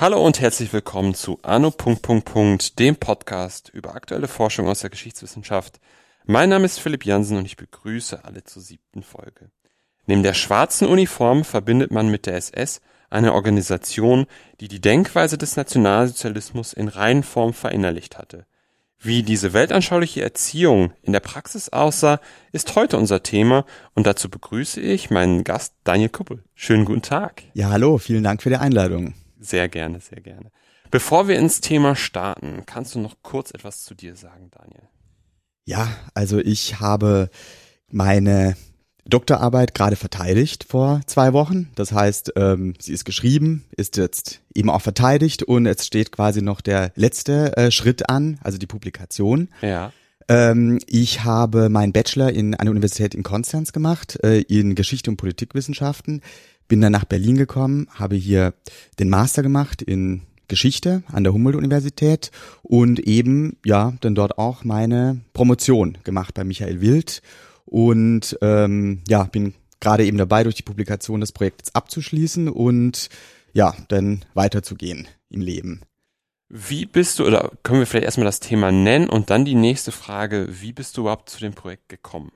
Hallo und herzlich willkommen zu Anno. dem Podcast über aktuelle Forschung aus der Geschichtswissenschaft. Mein Name ist Philipp Jansen und ich begrüße alle zur siebten Folge. Neben der schwarzen Uniform verbindet man mit der SS eine Organisation, die die Denkweise des Nationalsozialismus in Reihenform verinnerlicht hatte. Wie diese weltanschauliche Erziehung in der Praxis aussah, ist heute unser Thema und dazu begrüße ich meinen Gast Daniel Kuppel. Schönen guten Tag. Ja, hallo, vielen Dank für die Einladung. Sehr gerne, sehr gerne. Bevor wir ins Thema starten, kannst du noch kurz etwas zu dir sagen, Daniel? Ja, also ich habe meine Doktorarbeit gerade verteidigt vor zwei Wochen. Das heißt, ähm, sie ist geschrieben, ist jetzt eben auch verteidigt und jetzt steht quasi noch der letzte äh, Schritt an, also die Publikation. Ja. Ähm, ich habe meinen Bachelor in einer Universität in Konstanz gemacht, äh, in Geschichte und Politikwissenschaften bin dann nach Berlin gekommen, habe hier den Master gemacht in Geschichte an der Humboldt-Universität und eben, ja, dann dort auch meine Promotion gemacht bei Michael Wild und ähm, ja, bin gerade eben dabei, durch die Publikation des Projekts abzuschließen und ja, dann weiterzugehen im Leben. Wie bist du, oder können wir vielleicht erstmal das Thema nennen und dann die nächste Frage, wie bist du überhaupt zu dem Projekt gekommen?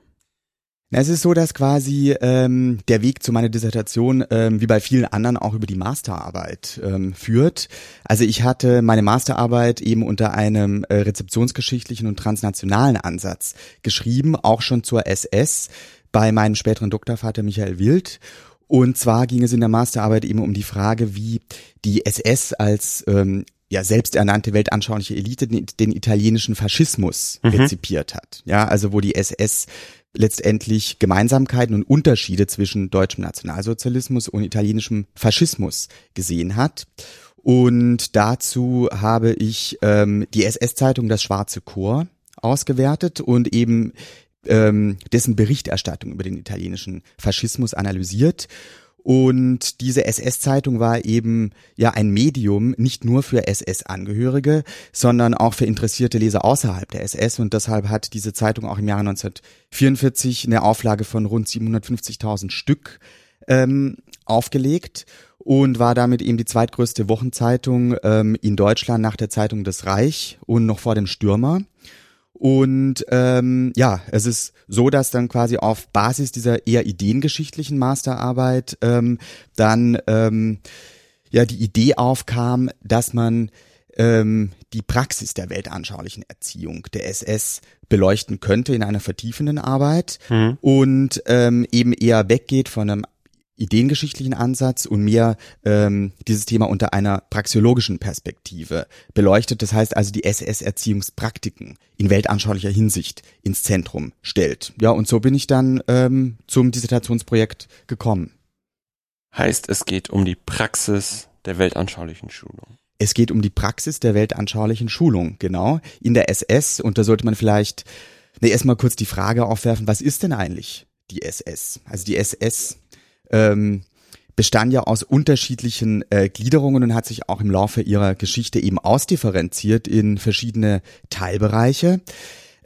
Es ist so, dass quasi ähm, der Weg zu meiner Dissertation ähm, wie bei vielen anderen auch über die Masterarbeit ähm, führt. Also ich hatte meine Masterarbeit eben unter einem äh, rezeptionsgeschichtlichen und transnationalen Ansatz geschrieben, auch schon zur SS bei meinem späteren Doktorvater Michael Wild. Und zwar ging es in der Masterarbeit eben um die Frage, wie die SS als ähm, ja selbsternannte weltanschauliche Elite den, den italienischen Faschismus mhm. rezipiert hat. Ja, also wo die SS letztendlich Gemeinsamkeiten und Unterschiede zwischen deutschem Nationalsozialismus und italienischem Faschismus gesehen hat. Und dazu habe ich ähm, die SS-Zeitung Das Schwarze Chor ausgewertet und eben ähm, dessen Berichterstattung über den italienischen Faschismus analysiert. Und diese SS-Zeitung war eben ja ein Medium nicht nur für SS-Angehörige, sondern auch für interessierte Leser außerhalb der SS. Und deshalb hat diese Zeitung auch im Jahre 1944 eine Auflage von rund 750.000 Stück ähm, aufgelegt und war damit eben die zweitgrößte Wochenzeitung ähm, in Deutschland nach der Zeitung des Reich und noch vor dem Stürmer. Und ähm, ja, es ist so, dass dann quasi auf Basis dieser eher ideengeschichtlichen Masterarbeit ähm, dann ähm, ja die Idee aufkam, dass man ähm, die Praxis der weltanschaulichen Erziehung der SS beleuchten könnte in einer vertiefenden Arbeit mhm. und ähm, eben eher weggeht von einem ideengeschichtlichen Ansatz und mehr ähm, dieses Thema unter einer praxiologischen Perspektive beleuchtet. Das heißt also die SS-Erziehungspraktiken in weltanschaulicher Hinsicht ins Zentrum stellt. Ja, und so bin ich dann ähm, zum Dissertationsprojekt gekommen. Heißt, es geht um die Praxis der weltanschaulichen Schulung. Es geht um die Praxis der weltanschaulichen Schulung, genau. In der SS, und da sollte man vielleicht ne, erstmal kurz die Frage aufwerfen, was ist denn eigentlich die SS? Also die SS ähm, bestand ja aus unterschiedlichen äh, Gliederungen und hat sich auch im Laufe ihrer Geschichte eben ausdifferenziert in verschiedene Teilbereiche.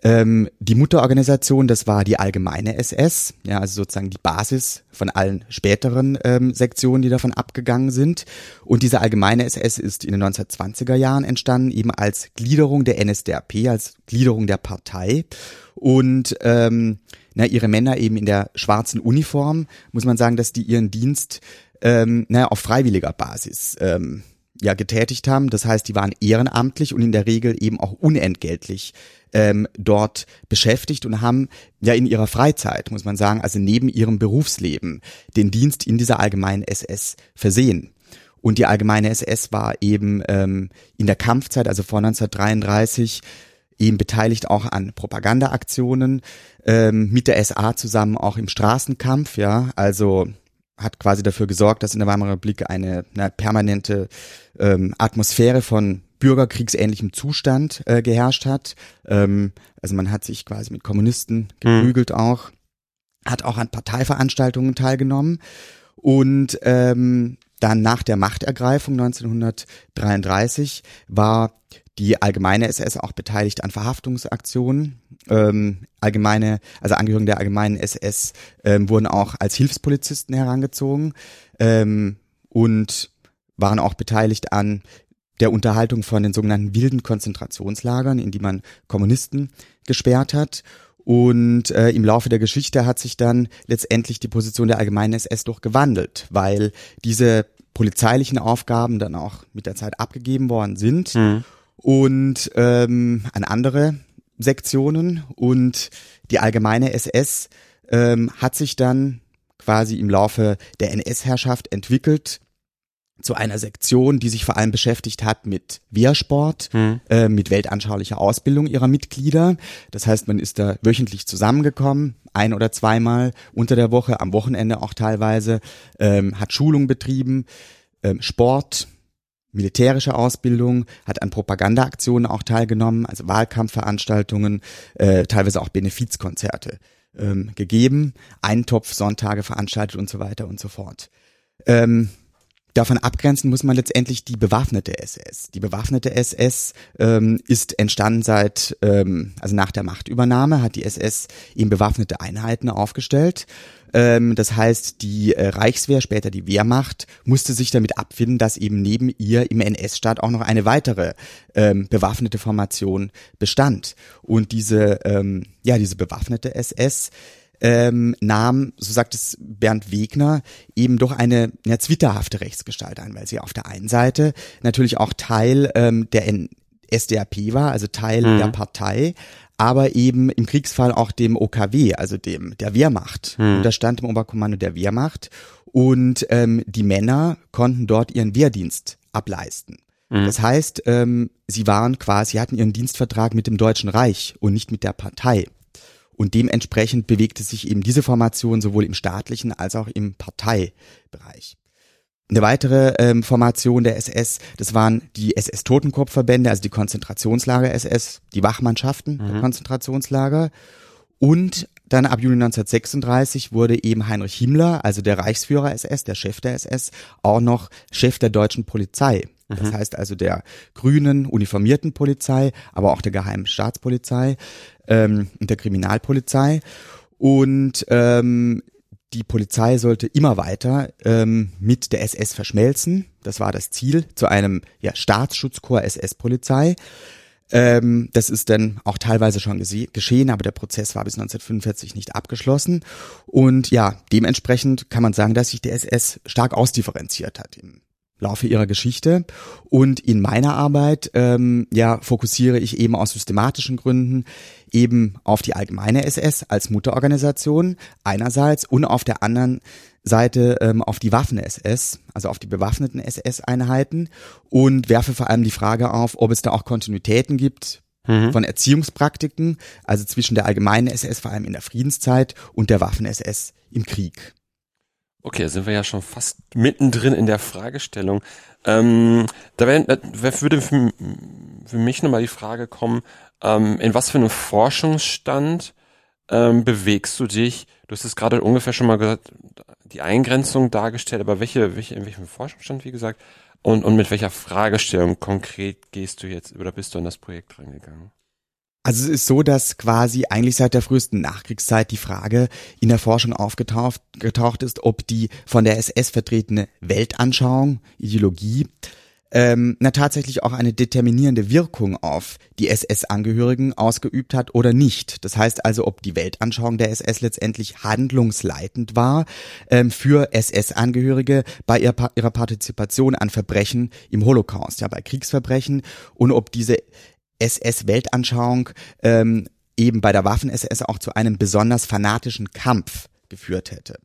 Ähm, die Mutterorganisation, das war die allgemeine SS, ja, also sozusagen die Basis von allen späteren ähm, Sektionen, die davon abgegangen sind. Und diese allgemeine SS ist in den 1920er Jahren entstanden, eben als Gliederung der NSDAP, als Gliederung der Partei. Und ähm, na, ihre Männer eben in der schwarzen Uniform, muss man sagen, dass die ihren Dienst ähm, na, auf freiwilliger Basis ähm, ja getätigt haben. Das heißt, die waren ehrenamtlich und in der Regel eben auch unentgeltlich ähm, dort beschäftigt und haben ja in ihrer Freizeit, muss man sagen, also neben ihrem Berufsleben, den Dienst in dieser allgemeinen SS versehen. Und die allgemeine SS war eben ähm, in der Kampfzeit, also vor 1933, eben beteiligt auch an Propagandaaktionen ähm, mit der SA zusammen auch im Straßenkampf, ja, also hat quasi dafür gesorgt, dass in der Weimarer Republik eine, eine permanente ähm, Atmosphäre von bürgerkriegsähnlichem Zustand äh, geherrscht hat. Ähm, also man hat sich quasi mit Kommunisten geprügelt mhm. auch, hat auch an Parteiveranstaltungen teilgenommen und ähm, dann nach der Machtergreifung 1933 war die allgemeine SS auch beteiligt an Verhaftungsaktionen. Ähm, allgemeine, also Angehörige der allgemeinen SS ähm, wurden auch als Hilfspolizisten herangezogen ähm, und waren auch beteiligt an der Unterhaltung von den sogenannten wilden Konzentrationslagern, in die man Kommunisten gesperrt hat. Und äh, im Laufe der Geschichte hat sich dann letztendlich die Position der allgemeinen SS doch gewandelt, weil diese polizeilichen Aufgaben dann auch mit der Zeit abgegeben worden sind mhm. Und ähm, an andere Sektionen und die allgemeine SS ähm, hat sich dann quasi im Laufe der NS-Herrschaft entwickelt zu einer Sektion, die sich vor allem beschäftigt hat mit Wehrsport, hm. äh, mit weltanschaulicher Ausbildung ihrer Mitglieder. Das heißt, man ist da wöchentlich zusammengekommen, ein oder zweimal unter der Woche, am Wochenende auch teilweise, ähm, hat Schulung betrieben, ähm, Sport, militärische Ausbildung, hat an Propagandaaktionen auch teilgenommen, also Wahlkampfveranstaltungen, äh, teilweise auch Benefizkonzerte ähm, gegeben, Eintopf, Sonntage veranstaltet und so weiter und so fort. Ähm, Davon abgrenzen muss man letztendlich die bewaffnete SS. Die bewaffnete SS ähm, ist entstanden seit, ähm, also nach der Machtübernahme hat die SS eben bewaffnete Einheiten aufgestellt. Ähm, das heißt, die äh, Reichswehr, später die Wehrmacht, musste sich damit abfinden, dass eben neben ihr im NS-Staat auch noch eine weitere ähm, bewaffnete Formation bestand. Und diese, ähm, ja, diese bewaffnete SS ähm, nahm, so sagt es Bernd Wegner, eben doch eine ja, zwitterhafte Rechtsgestalt ein, weil sie auf der einen Seite natürlich auch Teil ähm, der SDAP war, also Teil mhm. der Partei, aber eben im Kriegsfall auch dem OKW, also dem der Wehrmacht. Mhm. Unterstand im Oberkommando der Wehrmacht und ähm, die Männer konnten dort ihren Wehrdienst ableisten. Mhm. Das heißt, ähm, sie waren quasi, hatten ihren Dienstvertrag mit dem Deutschen Reich und nicht mit der Partei. Und dementsprechend bewegte sich eben diese Formation sowohl im staatlichen als auch im Parteibereich. Eine weitere ähm, Formation der SS, das waren die SS-Totenkopfverbände, also die Konzentrationslager-SS, die Wachmannschaften mhm. der Konzentrationslager. Und dann ab Juli 1936 wurde eben Heinrich Himmler, also der Reichsführer SS, der Chef der SS, auch noch Chef der deutschen Polizei. Das mhm. heißt also der grünen uniformierten Polizei, aber auch der geheimen Staatspolizei ähm, und der Kriminalpolizei. Und ähm, die Polizei sollte immer weiter ähm, mit der SS verschmelzen. Das war das Ziel zu einem ja, Staatsschutzkorps SS-Polizei. Ähm, das ist dann auch teilweise schon geschehen, aber der Prozess war bis 1945 nicht abgeschlossen. Und ja, dementsprechend kann man sagen, dass sich der SS stark ausdifferenziert hat im Laufe ihrer Geschichte. Und in meiner Arbeit ähm, ja fokussiere ich eben aus systematischen Gründen eben auf die allgemeine SS als Mutterorganisation einerseits und auf der anderen Seite ähm, auf die Waffen-SS, also auf die bewaffneten SS-Einheiten und werfe vor allem die Frage auf, ob es da auch Kontinuitäten gibt mhm. von Erziehungspraktiken, also zwischen der allgemeinen SS vor allem in der Friedenszeit und der Waffen-SS im Krieg. Okay, sind wir ja schon fast mittendrin in der Fragestellung. Ähm, da wär, wär, würde für, für mich nochmal die Frage kommen, ähm, in was für einem Forschungsstand ähm, bewegst du dich? Du hast es gerade ungefähr schon mal gesagt, die Eingrenzung dargestellt, aber welche, welche, in welchem Forschungsstand, wie gesagt, und, und mit welcher Fragestellung konkret gehst du jetzt oder bist du in das Projekt reingegangen? Also es ist so, dass quasi eigentlich seit der frühesten Nachkriegszeit die Frage in der Forschung aufgetaucht getaucht ist, ob die von der SS vertretene Weltanschauung, Ideologie, ähm, na tatsächlich auch eine determinierende Wirkung auf die SS-Angehörigen ausgeübt hat oder nicht. Das heißt also, ob die Weltanschauung der SS letztendlich handlungsleitend war ähm, für SS-Angehörige bei ihrer, ihrer Partizipation an Verbrechen im Holocaust, ja bei Kriegsverbrechen und ob diese SS-Weltanschauung ähm, eben bei der Waffen-SS auch zu einem besonders fanatischen Kampf geführt hätte.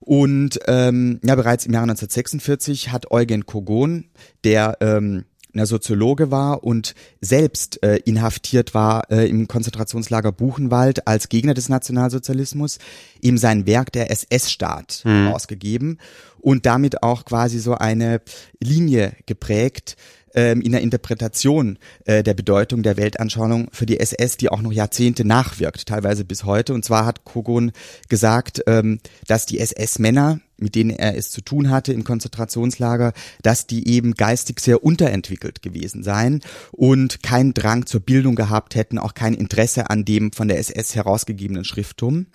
Und ähm, ja, bereits im Jahre 1946 hat Eugen Kogon, der ähm, einer Soziologe war und selbst äh, inhaftiert war äh, im Konzentrationslager Buchenwald als Gegner des Nationalsozialismus, ihm sein Werk der SS-Staat mhm. ausgegeben und damit auch quasi so eine Linie geprägt, ähm, in der Interpretation äh, der Bedeutung der Weltanschauung für die SS, die auch noch Jahrzehnte nachwirkt, teilweise bis heute. Und zwar hat Kogon gesagt, ähm, dass die SS-Männer mit denen er es zu tun hatte im Konzentrationslager, dass die eben geistig sehr unterentwickelt gewesen seien und keinen Drang zur Bildung gehabt hätten, auch kein Interesse an dem von der SS herausgegebenen Schrifttum.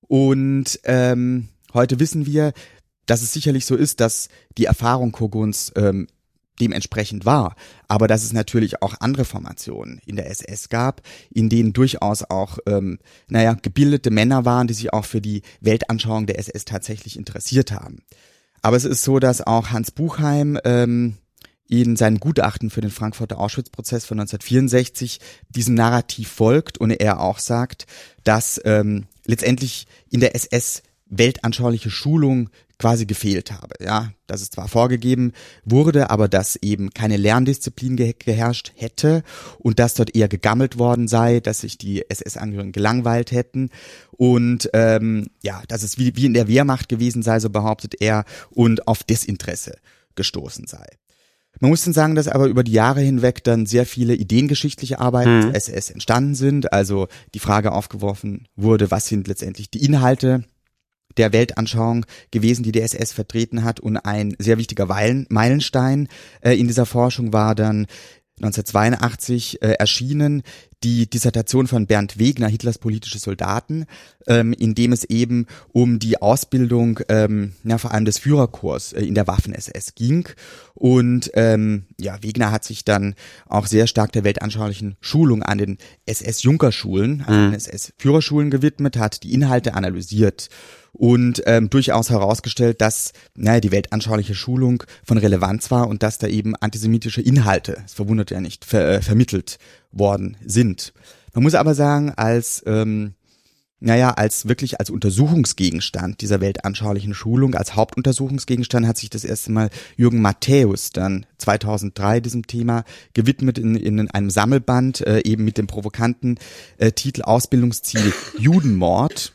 Und ähm, heute wissen wir, dass es sicherlich so ist, dass die Erfahrung Koguns ähm, dementsprechend war, aber dass es natürlich auch andere Formationen in der SS gab, in denen durchaus auch, ähm, naja, gebildete Männer waren, die sich auch für die Weltanschauung der SS tatsächlich interessiert haben. Aber es ist so, dass auch Hans Buchheim ähm, in seinem Gutachten für den Frankfurter Auschwitz-Prozess von 1964 diesem Narrativ folgt und er auch sagt, dass ähm, letztendlich in der SS weltanschauliche Schulung quasi gefehlt habe. Ja, dass es zwar vorgegeben wurde, aber dass eben keine Lerndisziplin ge geherrscht hätte und dass dort eher gegammelt worden sei, dass sich die SS-Angehörigen gelangweilt hätten und ähm, ja, dass es wie, wie in der Wehrmacht gewesen sei, so behauptet er, und auf Desinteresse gestoßen sei. Man muss dann sagen, dass aber über die Jahre hinweg dann sehr viele ideengeschichtliche Arbeiten mhm. SS entstanden sind. Also die Frage aufgeworfen wurde, was sind letztendlich die Inhalte der Weltanschauung gewesen, die die SS vertreten hat. Und ein sehr wichtiger Meilenstein äh, in dieser Forschung war dann 1982 äh, erschienen die Dissertation von Bernd Wegner, Hitlers politische Soldaten, ähm, in dem es eben um die Ausbildung, ähm, ja, vor allem des Führerkorps äh, in der Waffen-SS ging. Und ähm, ja, Wegner hat sich dann auch sehr stark der weltanschaulichen Schulung an den SS-Junkerschulen, an den mhm. SS-Führerschulen gewidmet, hat die Inhalte analysiert und ähm, durchaus herausgestellt, dass naja, die weltanschauliche Schulung von Relevanz war und dass da eben antisemitische Inhalte, es verwundert ja nicht, ver äh, vermittelt worden sind. Man muss aber sagen, als ähm, naja, als wirklich als Untersuchungsgegenstand dieser weltanschaulichen Schulung, als Hauptuntersuchungsgegenstand hat sich das erste Mal Jürgen Matthäus dann 2003 diesem Thema gewidmet in, in einem Sammelband, äh, eben mit dem provokanten äh, Titel Ausbildungsziel Judenmord.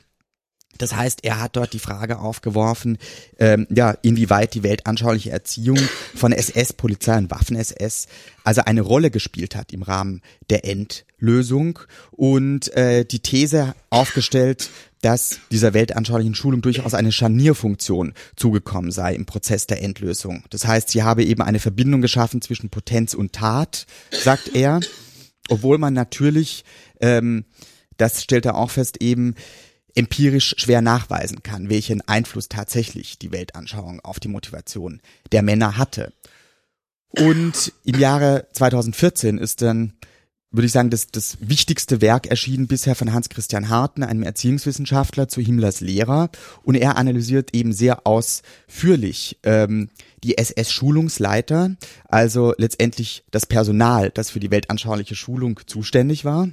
Das heißt, er hat dort die Frage aufgeworfen, ähm, ja, inwieweit die weltanschauliche Erziehung von SS, Polizei und Waffen-SS also eine Rolle gespielt hat im Rahmen der Endlösung und äh, die These aufgestellt, dass dieser weltanschaulichen Schulung durchaus eine Scharnierfunktion zugekommen sei im Prozess der Endlösung. Das heißt, sie habe eben eine Verbindung geschaffen zwischen Potenz und Tat, sagt er, obwohl man natürlich, ähm, das stellt er auch fest, eben empirisch schwer nachweisen kann, welchen Einfluss tatsächlich die Weltanschauung auf die Motivation der Männer hatte. Und im Jahre 2014 ist dann, würde ich sagen, das, das wichtigste Werk erschienen bisher von Hans Christian Harten, einem Erziehungswissenschaftler zu Himmlers Lehrer. Und er analysiert eben sehr ausführlich ähm, die SS-Schulungsleiter, also letztendlich das Personal, das für die weltanschauliche Schulung zuständig war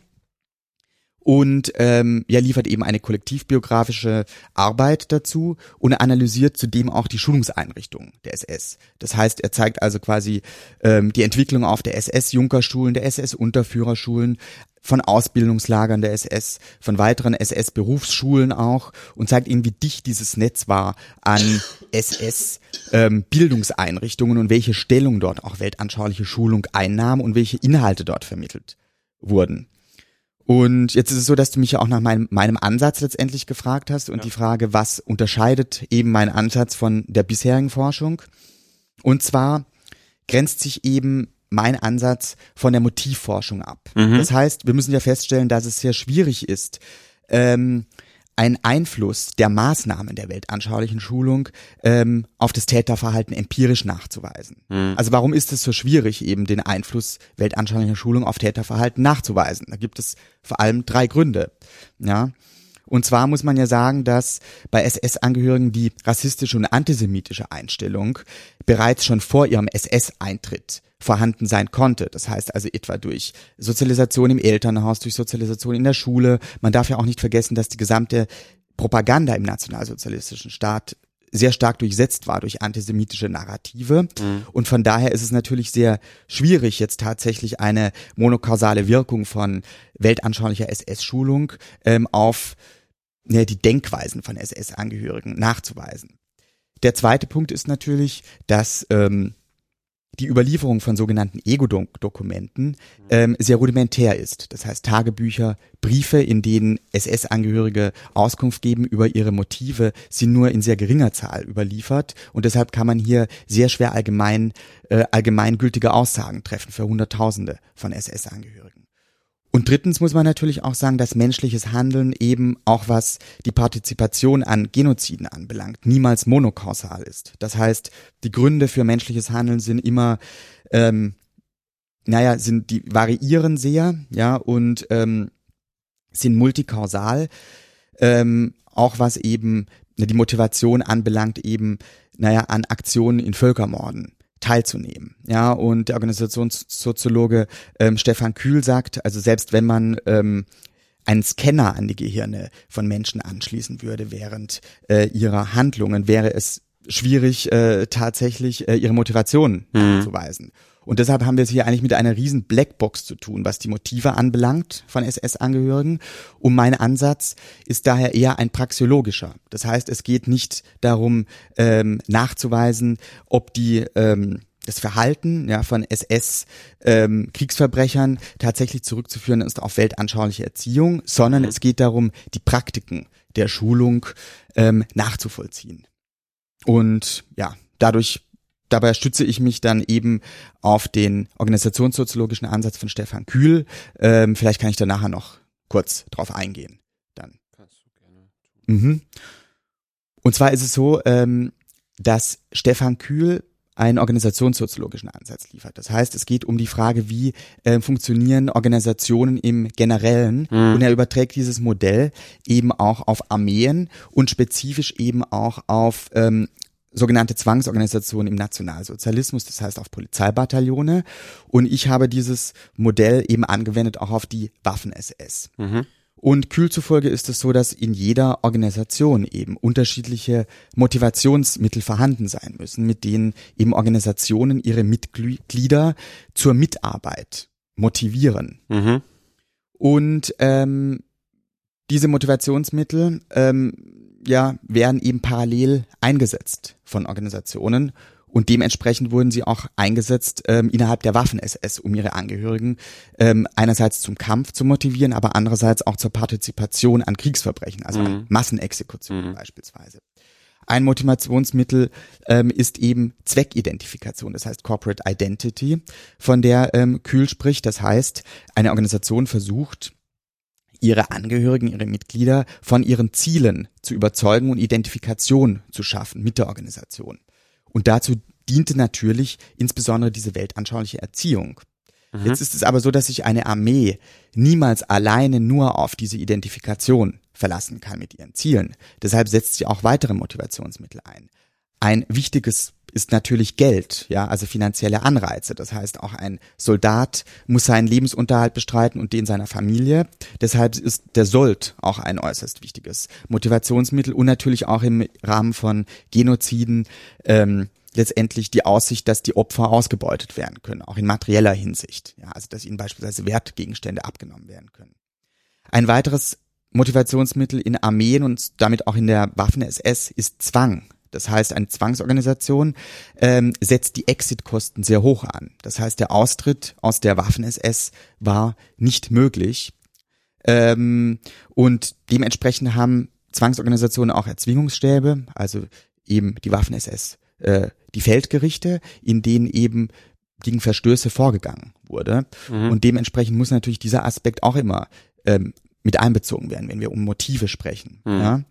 und ähm, ja liefert eben eine kollektivbiografische Arbeit dazu und analysiert zudem auch die Schulungseinrichtungen der SS. Das heißt, er zeigt also quasi ähm, die Entwicklung auf der SS-Junkerschulen, der SS-Unterführerschulen, von Ausbildungslagern der SS, von weiteren SS-Berufsschulen auch und zeigt ihnen, wie dicht dieses Netz war an SS-Bildungseinrichtungen ähm, und welche Stellung dort auch weltanschauliche Schulung einnahm und welche Inhalte dort vermittelt wurden. Und jetzt ist es so, dass du mich ja auch nach meinem, meinem Ansatz letztendlich gefragt hast und ja. die Frage, was unterscheidet eben mein Ansatz von der bisherigen Forschung? Und zwar grenzt sich eben mein Ansatz von der Motivforschung ab. Mhm. Das heißt, wir müssen ja feststellen, dass es sehr schwierig ist, ähm, ein Einfluss der Maßnahmen der weltanschaulichen Schulung ähm, auf das Täterverhalten empirisch nachzuweisen. Mhm. Also warum ist es so schwierig, eben den Einfluss weltanschaulicher Schulung auf Täterverhalten nachzuweisen? Da gibt es vor allem drei Gründe. Ja. Und zwar muss man ja sagen, dass bei SS-Angehörigen die rassistische und antisemitische Einstellung bereits schon vor ihrem SS-Eintritt vorhanden sein konnte. Das heißt also etwa durch Sozialisation im Elternhaus, durch Sozialisation in der Schule. Man darf ja auch nicht vergessen, dass die gesamte Propaganda im nationalsozialistischen Staat sehr stark durchsetzt war durch antisemitische Narrative. Mhm. Und von daher ist es natürlich sehr schwierig, jetzt tatsächlich eine monokausale Wirkung von weltanschaulicher SS-Schulung ähm, auf ja, die Denkweisen von SS-Angehörigen nachzuweisen. Der zweite Punkt ist natürlich, dass ähm, die Überlieferung von sogenannten Ego-Dokumenten ähm, sehr rudimentär ist. Das heißt Tagebücher, Briefe, in denen SS-Angehörige Auskunft geben über ihre Motive, sind nur in sehr geringer Zahl überliefert und deshalb kann man hier sehr schwer allgemein äh, allgemeingültige Aussagen treffen für Hunderttausende von SS-Angehörigen. Und drittens muss man natürlich auch sagen, dass menschliches Handeln eben auch was die Partizipation an Genoziden anbelangt, niemals monokausal ist. Das heißt, die Gründe für menschliches Handeln sind immer, ähm, naja, sind die variieren sehr, ja, und ähm, sind multikausal, ähm, auch was eben die Motivation anbelangt, eben, naja, an Aktionen in Völkermorden teilzunehmen. Ja, und der Organisationssoziologe ähm, Stefan Kühl sagt, also selbst wenn man ähm, einen Scanner an die Gehirne von Menschen anschließen würde während äh, ihrer Handlungen, wäre es schwierig, äh, tatsächlich äh, ihre Motivation mhm. nachzuweisen. Und deshalb haben wir es hier eigentlich mit einer riesen Blackbox zu tun, was die Motive anbelangt von SS-Angehörigen. Und mein Ansatz ist daher eher ein praxiologischer. Das heißt, es geht nicht darum, ähm, nachzuweisen, ob die ähm, das Verhalten ja, von SS-Kriegsverbrechern ähm, tatsächlich zurückzuführen ist auf weltanschauliche Erziehung, sondern mhm. es geht darum, die Praktiken der Schulung ähm, nachzuvollziehen. Und ja, dadurch dabei stütze ich mich dann eben auf den organisationssoziologischen Ansatz von Stefan Kühl. Ähm, vielleicht kann ich da nachher noch kurz drauf eingehen. Dann. Kannst du gerne. Mhm. Und zwar ist es so, ähm, dass Stefan Kühl einen organisationssoziologischen Ansatz liefert. Das heißt, es geht um die Frage, wie äh, funktionieren Organisationen im Generellen. Mhm. Und er überträgt dieses Modell eben auch auf Armeen und spezifisch eben auch auf ähm, sogenannte Zwangsorganisationen im Nationalsozialismus, das heißt auf Polizeibataillone. Und ich habe dieses Modell eben angewendet auch auf die Waffen-SS. Mhm. Und kühl zufolge ist es so, dass in jeder Organisation eben unterschiedliche Motivationsmittel vorhanden sein müssen, mit denen eben Organisationen ihre Mitglieder zur Mitarbeit motivieren. Mhm. Und ähm, diese Motivationsmittel ähm, ja, werden eben parallel eingesetzt von Organisationen und dementsprechend wurden sie auch eingesetzt ähm, innerhalb der Waffen-SS, um ihre Angehörigen ähm, einerseits zum Kampf zu motivieren, aber andererseits auch zur Partizipation an Kriegsverbrechen, also mhm. an Massenexekutionen mhm. beispielsweise. Ein Motivationsmittel ähm, ist eben Zweckidentifikation, das heißt Corporate Identity, von der ähm, Kühl spricht. Das heißt, eine Organisation versucht, ihre Angehörigen, ihre Mitglieder von ihren Zielen zu überzeugen und Identifikation zu schaffen mit der Organisation. Und dazu diente natürlich insbesondere diese weltanschauliche Erziehung. Mhm. Jetzt ist es aber so, dass sich eine Armee niemals alleine nur auf diese Identifikation verlassen kann mit ihren Zielen. Deshalb setzt sie auch weitere Motivationsmittel ein. Ein wichtiges ist natürlich Geld, ja, also finanzielle Anreize. Das heißt, auch ein Soldat muss seinen Lebensunterhalt bestreiten und den seiner Familie. Deshalb ist der Sold auch ein äußerst wichtiges Motivationsmittel und natürlich auch im Rahmen von Genoziden ähm, letztendlich die Aussicht, dass die Opfer ausgebeutet werden können, auch in materieller Hinsicht. Ja, also dass ihnen beispielsweise Wertgegenstände abgenommen werden können. Ein weiteres Motivationsmittel in Armeen und damit auch in der Waffen-SS ist Zwang. Das heißt, eine Zwangsorganisation ähm, setzt die Exitkosten sehr hoch an. Das heißt, der Austritt aus der Waffen-SS war nicht möglich. Ähm, und dementsprechend haben Zwangsorganisationen auch Erzwingungsstäbe, also eben die Waffen-SS, äh, die Feldgerichte, in denen eben gegen Verstöße vorgegangen wurde. Mhm. Und dementsprechend muss natürlich dieser Aspekt auch immer ähm, mit einbezogen werden, wenn wir um Motive sprechen. Mhm. Ja?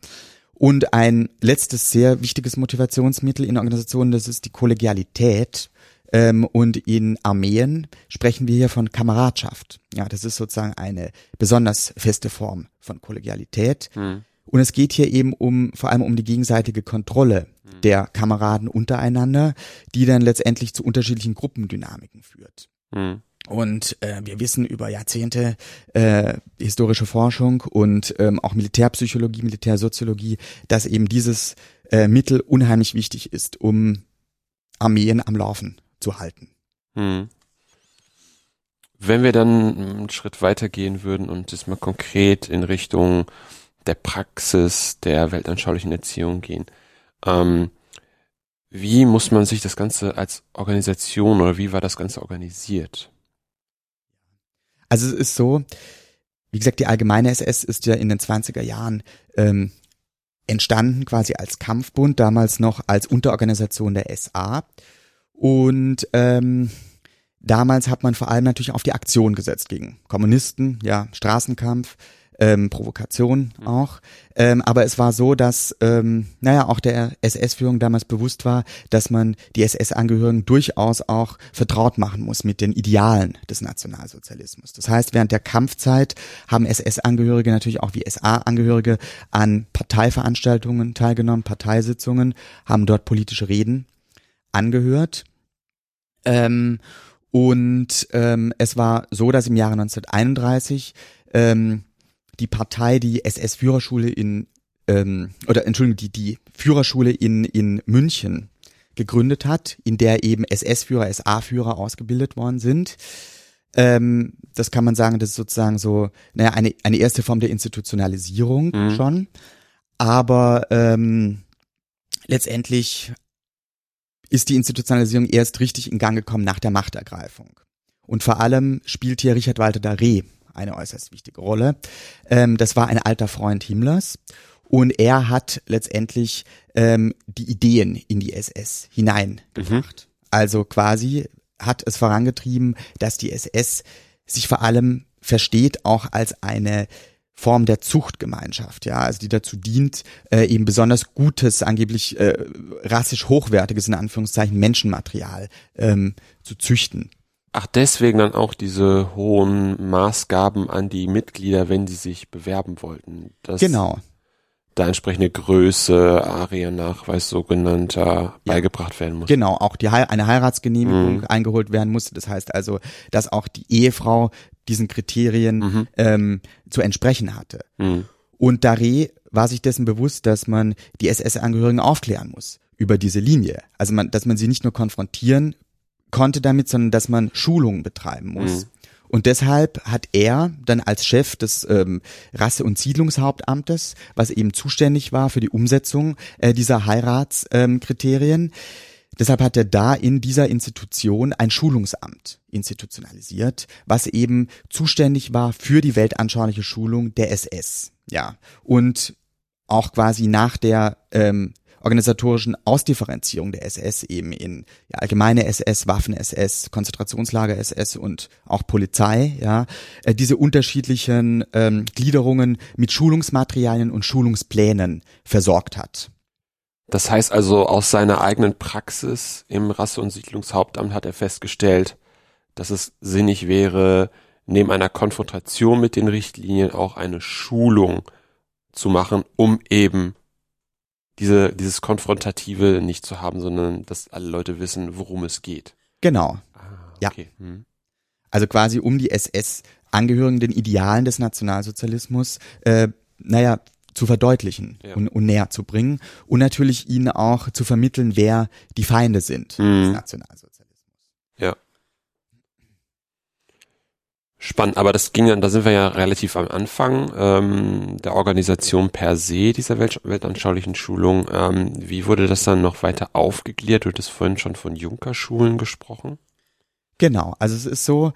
Und ein letztes sehr wichtiges Motivationsmittel in Organisationen, das ist die Kollegialität. Ähm, und in Armeen sprechen wir hier von Kameradschaft. Ja, das ist sozusagen eine besonders feste Form von Kollegialität. Mhm. Und es geht hier eben um, vor allem um die gegenseitige Kontrolle mhm. der Kameraden untereinander, die dann letztendlich zu unterschiedlichen Gruppendynamiken führt. Mhm. Und äh, wir wissen über Jahrzehnte äh, historische Forschung und ähm, auch Militärpsychologie, Militärsoziologie, dass eben dieses äh, Mittel unheimlich wichtig ist, um Armeen am Laufen zu halten. Hm. Wenn wir dann einen Schritt weitergehen würden und das mal konkret in Richtung der Praxis der weltanschaulichen Erziehung gehen, ähm, wie muss man sich das Ganze als Organisation oder wie war das Ganze organisiert? Also es ist so, wie gesagt, die allgemeine SS ist ja in den 20er Jahren ähm, entstanden quasi als Kampfbund, damals noch als Unterorganisation der SA. Und ähm, damals hat man vor allem natürlich auf die Aktion gesetzt gegen Kommunisten, ja, Straßenkampf, ähm, Provokation mhm. auch. Ähm, aber es war so, dass, ähm, naja, auch der SS-Führung damals bewusst war, dass man die SS-Angehörigen durchaus auch vertraut machen muss mit den Idealen des Nationalsozialismus. Das heißt, während der Kampfzeit haben SS-Angehörige natürlich auch wie SA-Angehörige an Parteiveranstaltungen teilgenommen, Parteisitzungen, haben dort politische Reden angehört. Ähm, und ähm, es war so, dass im Jahre 1931 ähm, die Partei die SS-Führerschule in ähm, oder Entschuldigung, die die Führerschule in in München gegründet hat, in der eben SS-Führer, SA-Führer ausgebildet worden sind. Ähm, das kann man sagen, das ist sozusagen so, naja, eine, eine erste Form der Institutionalisierung mhm. schon. Aber ähm, letztendlich ist die Institutionalisierung erst richtig in Gang gekommen nach der Machtergreifung. Und vor allem spielt hier Richard Walter Daré eine äußerst wichtige Rolle. Ähm, das war ein alter Freund Himmlers und er hat letztendlich ähm, die Ideen in die SS hineingebracht. Mhm. Also quasi hat es vorangetrieben, dass die SS sich vor allem versteht auch als eine Form der Zuchtgemeinschaft, ja, also die dazu dient, äh, eben besonders gutes, angeblich äh, rassisch hochwertiges in Anführungszeichen Menschenmaterial ähm, zu züchten. Ach, deswegen dann auch diese hohen Maßgaben an die Mitglieder, wenn sie sich bewerben wollten. Dass genau. Da entsprechende Größe, Ariennachweis sogenannter ja. beigebracht werden muss. Genau, auch die eine Heiratsgenehmigung mhm. eingeholt werden musste. Das heißt also, dass auch die Ehefrau diesen Kriterien mhm. ähm, zu entsprechen hatte. Mhm. Und Daré war sich dessen bewusst, dass man die SS-Angehörigen aufklären muss über diese Linie. Also man, dass man sie nicht nur konfrontieren konnte damit, sondern dass man Schulungen betreiben muss. Mhm. Und deshalb hat er dann als Chef des ähm, Rasse- und Siedlungshauptamtes, was eben zuständig war für die Umsetzung äh, dieser Heiratskriterien, ähm, deshalb hat er da in dieser Institution ein Schulungsamt institutionalisiert, was eben zuständig war für die weltanschauliche Schulung der SS. Ja, und auch quasi nach der ähm, organisatorischen Ausdifferenzierung der SS eben in ja, allgemeine SS, Waffen-SS, Konzentrationslager-SS und auch Polizei, ja, äh, diese unterschiedlichen ähm, Gliederungen mit Schulungsmaterialien und Schulungsplänen versorgt hat. Das heißt also, aus seiner eigenen Praxis im Rasse- und Siedlungshauptamt hat er festgestellt, dass es sinnig wäre, neben einer Konfrontation mit den Richtlinien auch eine Schulung zu machen, um eben diese, dieses Konfrontative nicht zu haben, sondern dass alle Leute wissen, worum es geht. Genau. Ah, okay. Ja. Hm. Also quasi um die SS-Angehörigen den Idealen des Nationalsozialismus, äh, naja, zu verdeutlichen ja. und, und näher zu bringen und natürlich ihnen auch zu vermitteln, wer die Feinde sind mhm. des Nationalsozialismus. Ja. Spannend, aber das ging dann, da sind wir ja relativ am Anfang ähm, der Organisation per se dieser Welt, weltanschaulichen Schulung. Ähm, wie wurde das dann noch weiter aufgegliedert? Du hattest vorhin schon von Junkerschulen gesprochen. Genau, also es ist so,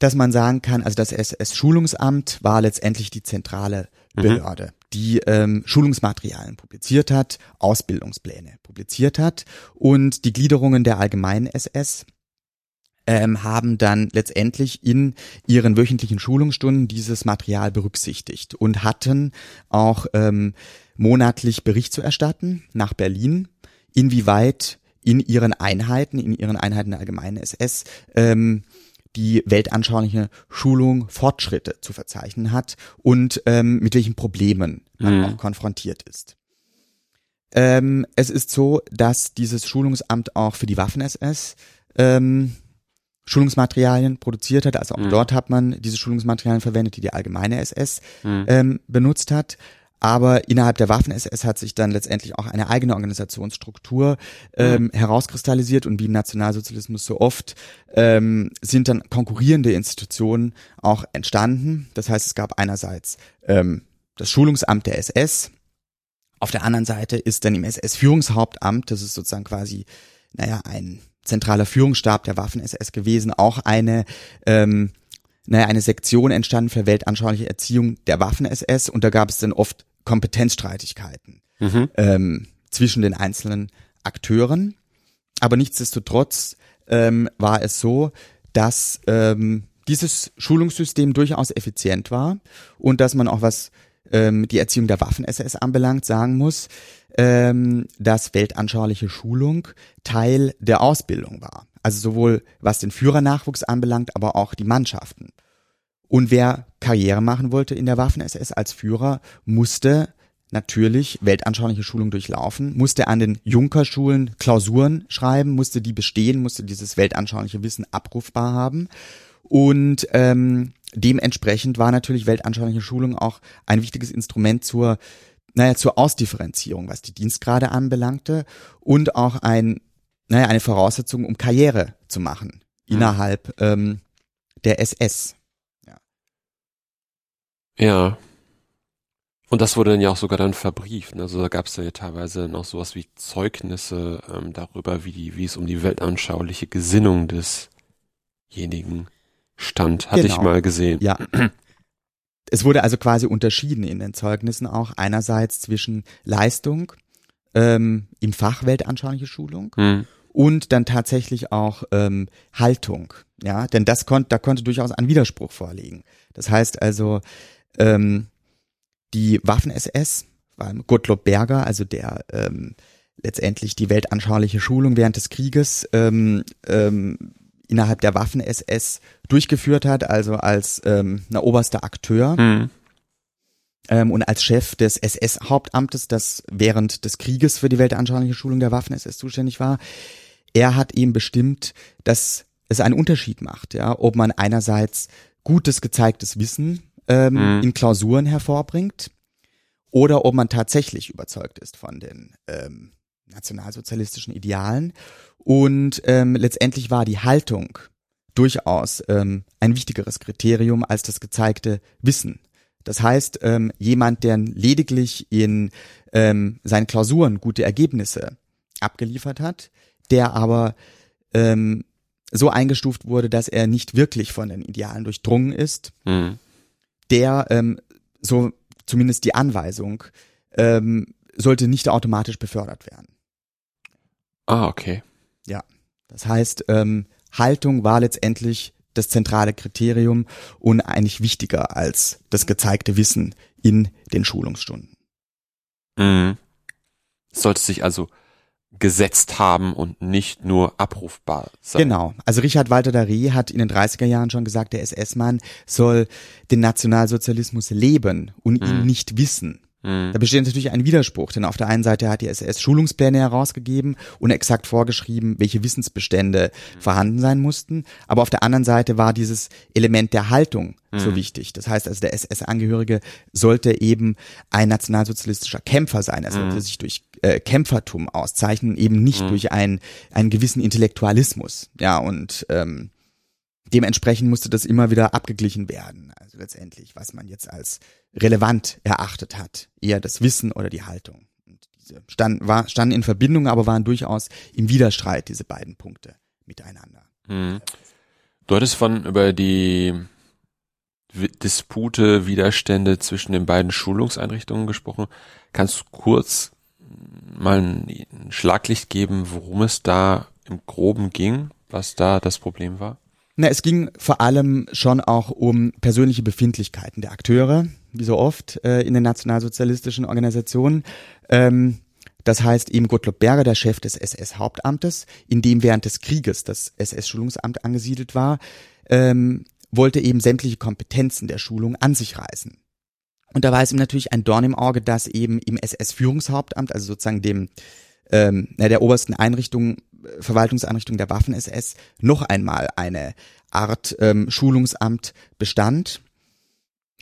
dass man sagen kann, also das SS-Schulungsamt war letztendlich die zentrale mhm. Behörde, mhm. die ähm, Schulungsmaterialien publiziert hat, Ausbildungspläne publiziert hat und die Gliederungen der allgemeinen SS ähm, haben dann letztendlich in ihren wöchentlichen Schulungsstunden dieses Material berücksichtigt und hatten auch ähm, monatlich Bericht zu erstatten nach Berlin, inwieweit in ihren Einheiten, in ihren Einheiten der allgemeinen SS, ähm, die weltanschauliche Schulung Fortschritte zu verzeichnen hat und ähm, mit welchen Problemen man mhm. auch konfrontiert ist. Ähm, es ist so, dass dieses Schulungsamt auch für die Waffen-SS ähm, Schulungsmaterialien produziert hat. Also auch mhm. dort hat man diese Schulungsmaterialien verwendet, die die allgemeine SS mhm. ähm, benutzt hat. Aber innerhalb der Waffen-SS hat sich dann letztendlich auch eine eigene Organisationsstruktur ähm, mhm. herauskristallisiert und wie im Nationalsozialismus so oft ähm, sind dann konkurrierende Institutionen auch entstanden. Das heißt, es gab einerseits ähm, das Schulungsamt der SS, Auf der anderen Seite ist dann im SS-Führungshauptamt, das ist sozusagen quasi, naja, ein zentraler Führungsstab der Waffen-SS gewesen, auch eine, ähm, naja, eine Sektion entstanden für weltanschauliche Erziehung der Waffen-SS und da gab es dann oft Kompetenzstreitigkeiten mhm. ähm, zwischen den einzelnen Akteuren. Aber nichtsdestotrotz ähm, war es so, dass ähm, dieses Schulungssystem durchaus effizient war und dass man auch was ähm, die Erziehung der Waffen-SS anbelangt, sagen muss, ähm, dass weltanschauliche Schulung Teil der Ausbildung war. Also sowohl was den Führernachwuchs anbelangt, aber auch die Mannschaften. Und wer Karriere machen wollte in der Waffen-SS als Führer, musste natürlich weltanschauliche Schulung durchlaufen, musste an den Junkerschulen Klausuren schreiben, musste die bestehen, musste dieses weltanschauliche Wissen abrufbar haben. Und ähm, dementsprechend war natürlich weltanschauliche Schulung auch ein wichtiges Instrument zur, naja, zur Ausdifferenzierung, was die Dienstgrade anbelangte und auch ein, naja, eine Voraussetzung, um Karriere zu machen mhm. innerhalb ähm, der SS. Ja. ja. Und das wurde dann ja auch sogar dann verbrieft. Ne? Also da gab es ja teilweise noch sowas wie Zeugnisse ähm, darüber, wie die, wie es um die weltanschauliche Gesinnung desjenigen stand, hatte genau. ich mal gesehen. Ja. Es wurde also quasi unterschieden in den Zeugnissen auch einerseits zwischen Leistung ähm, im Fach weltanschauliche Schulung hm. und dann tatsächlich auch ähm, Haltung. Ja, denn das konnte, da konnte durchaus ein Widerspruch vorliegen. Das heißt also, ähm, die Waffen-SS, Gottlob Berger, also der ähm, letztendlich die weltanschauliche Schulung während des Krieges ähm, ähm, innerhalb der Waffen-SS durchgeführt hat, also als ähm, ein oberster Akteur. Mhm. Ähm, und als Chef des SS-Hauptamtes, das während des Krieges für die weltanschauliche Schulung der Waffen-SS zuständig war, er hat eben bestimmt, dass es einen Unterschied macht, ja, ob man einerseits gutes gezeigtes Wissen ähm, mhm. in Klausuren hervorbringt oder ob man tatsächlich überzeugt ist von den ähm, nationalsozialistischen Idealen und ähm, letztendlich war die Haltung durchaus ähm, ein wichtigeres Kriterium als das gezeigte Wissen. Das heißt, ähm, jemand, der lediglich in ähm, seinen Klausuren gute Ergebnisse abgeliefert hat, der aber ähm, so eingestuft wurde, dass er nicht wirklich von den Idealen durchdrungen ist, mhm. der ähm, so zumindest die Anweisung ähm, sollte nicht automatisch befördert werden. Ah, okay. Ja, das heißt, ähm, Haltung war letztendlich das zentrale Kriterium und eigentlich wichtiger als das gezeigte Wissen in den Schulungsstunden. Mhm. Sollte sich also gesetzt haben und nicht nur abrufbar sein. Genau. Also Richard Walter Daré hat in den 30er Jahren schon gesagt, der SS-Mann soll den Nationalsozialismus leben und ihn mhm. nicht wissen. Mhm. Da besteht natürlich ein Widerspruch, denn auf der einen Seite hat die SS Schulungspläne herausgegeben und exakt vorgeschrieben, welche Wissensbestände mhm. vorhanden sein mussten, aber auf der anderen Seite war dieses Element der Haltung mhm. so wichtig. Das heißt also, der SS-Angehörige sollte eben ein nationalsozialistischer Kämpfer sein. Er sollte mhm. sich durch äh, Kämpfertum auszeichnen, eben nicht mhm. durch einen, einen gewissen Intellektualismus. Ja, und ähm, dementsprechend musste das immer wieder abgeglichen werden. Letztendlich, was man jetzt als relevant erachtet hat, eher das Wissen oder die Haltung. Und diese stand, war, standen in Verbindung, aber waren durchaus im Widerstreit, diese beiden Punkte miteinander. Mhm. Du hattest von über die Dispute, Widerstände zwischen den beiden Schulungseinrichtungen gesprochen. Kannst du kurz mal ein Schlaglicht geben, worum es da im Groben ging, was da das Problem war? Na, es ging vor allem schon auch um persönliche Befindlichkeiten der Akteure, wie so oft äh, in den nationalsozialistischen Organisationen. Ähm, das heißt eben Gottlob Berger, der Chef des SS-Hauptamtes, in dem während des Krieges das SS-Schulungsamt angesiedelt war, ähm, wollte eben sämtliche Kompetenzen der Schulung an sich reißen. Und da war es ihm natürlich ein Dorn im Auge, dass eben im SS-Führungshauptamt, also sozusagen dem ähm, der obersten Einrichtung Verwaltungseinrichtung der Waffen-SS noch einmal eine Art ähm, Schulungsamt bestand.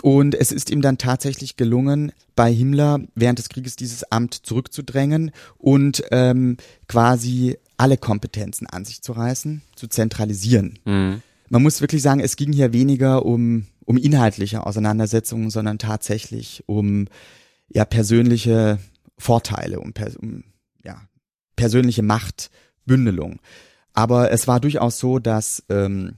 Und es ist ihm dann tatsächlich gelungen, bei Himmler während des Krieges dieses Amt zurückzudrängen und ähm, quasi alle Kompetenzen an sich zu reißen, zu zentralisieren. Mhm. Man muss wirklich sagen, es ging hier weniger um, um inhaltliche Auseinandersetzungen, sondern tatsächlich um ja persönliche Vorteile, um, um ja, persönliche Machtbündelung. Aber es war durchaus so, dass ähm,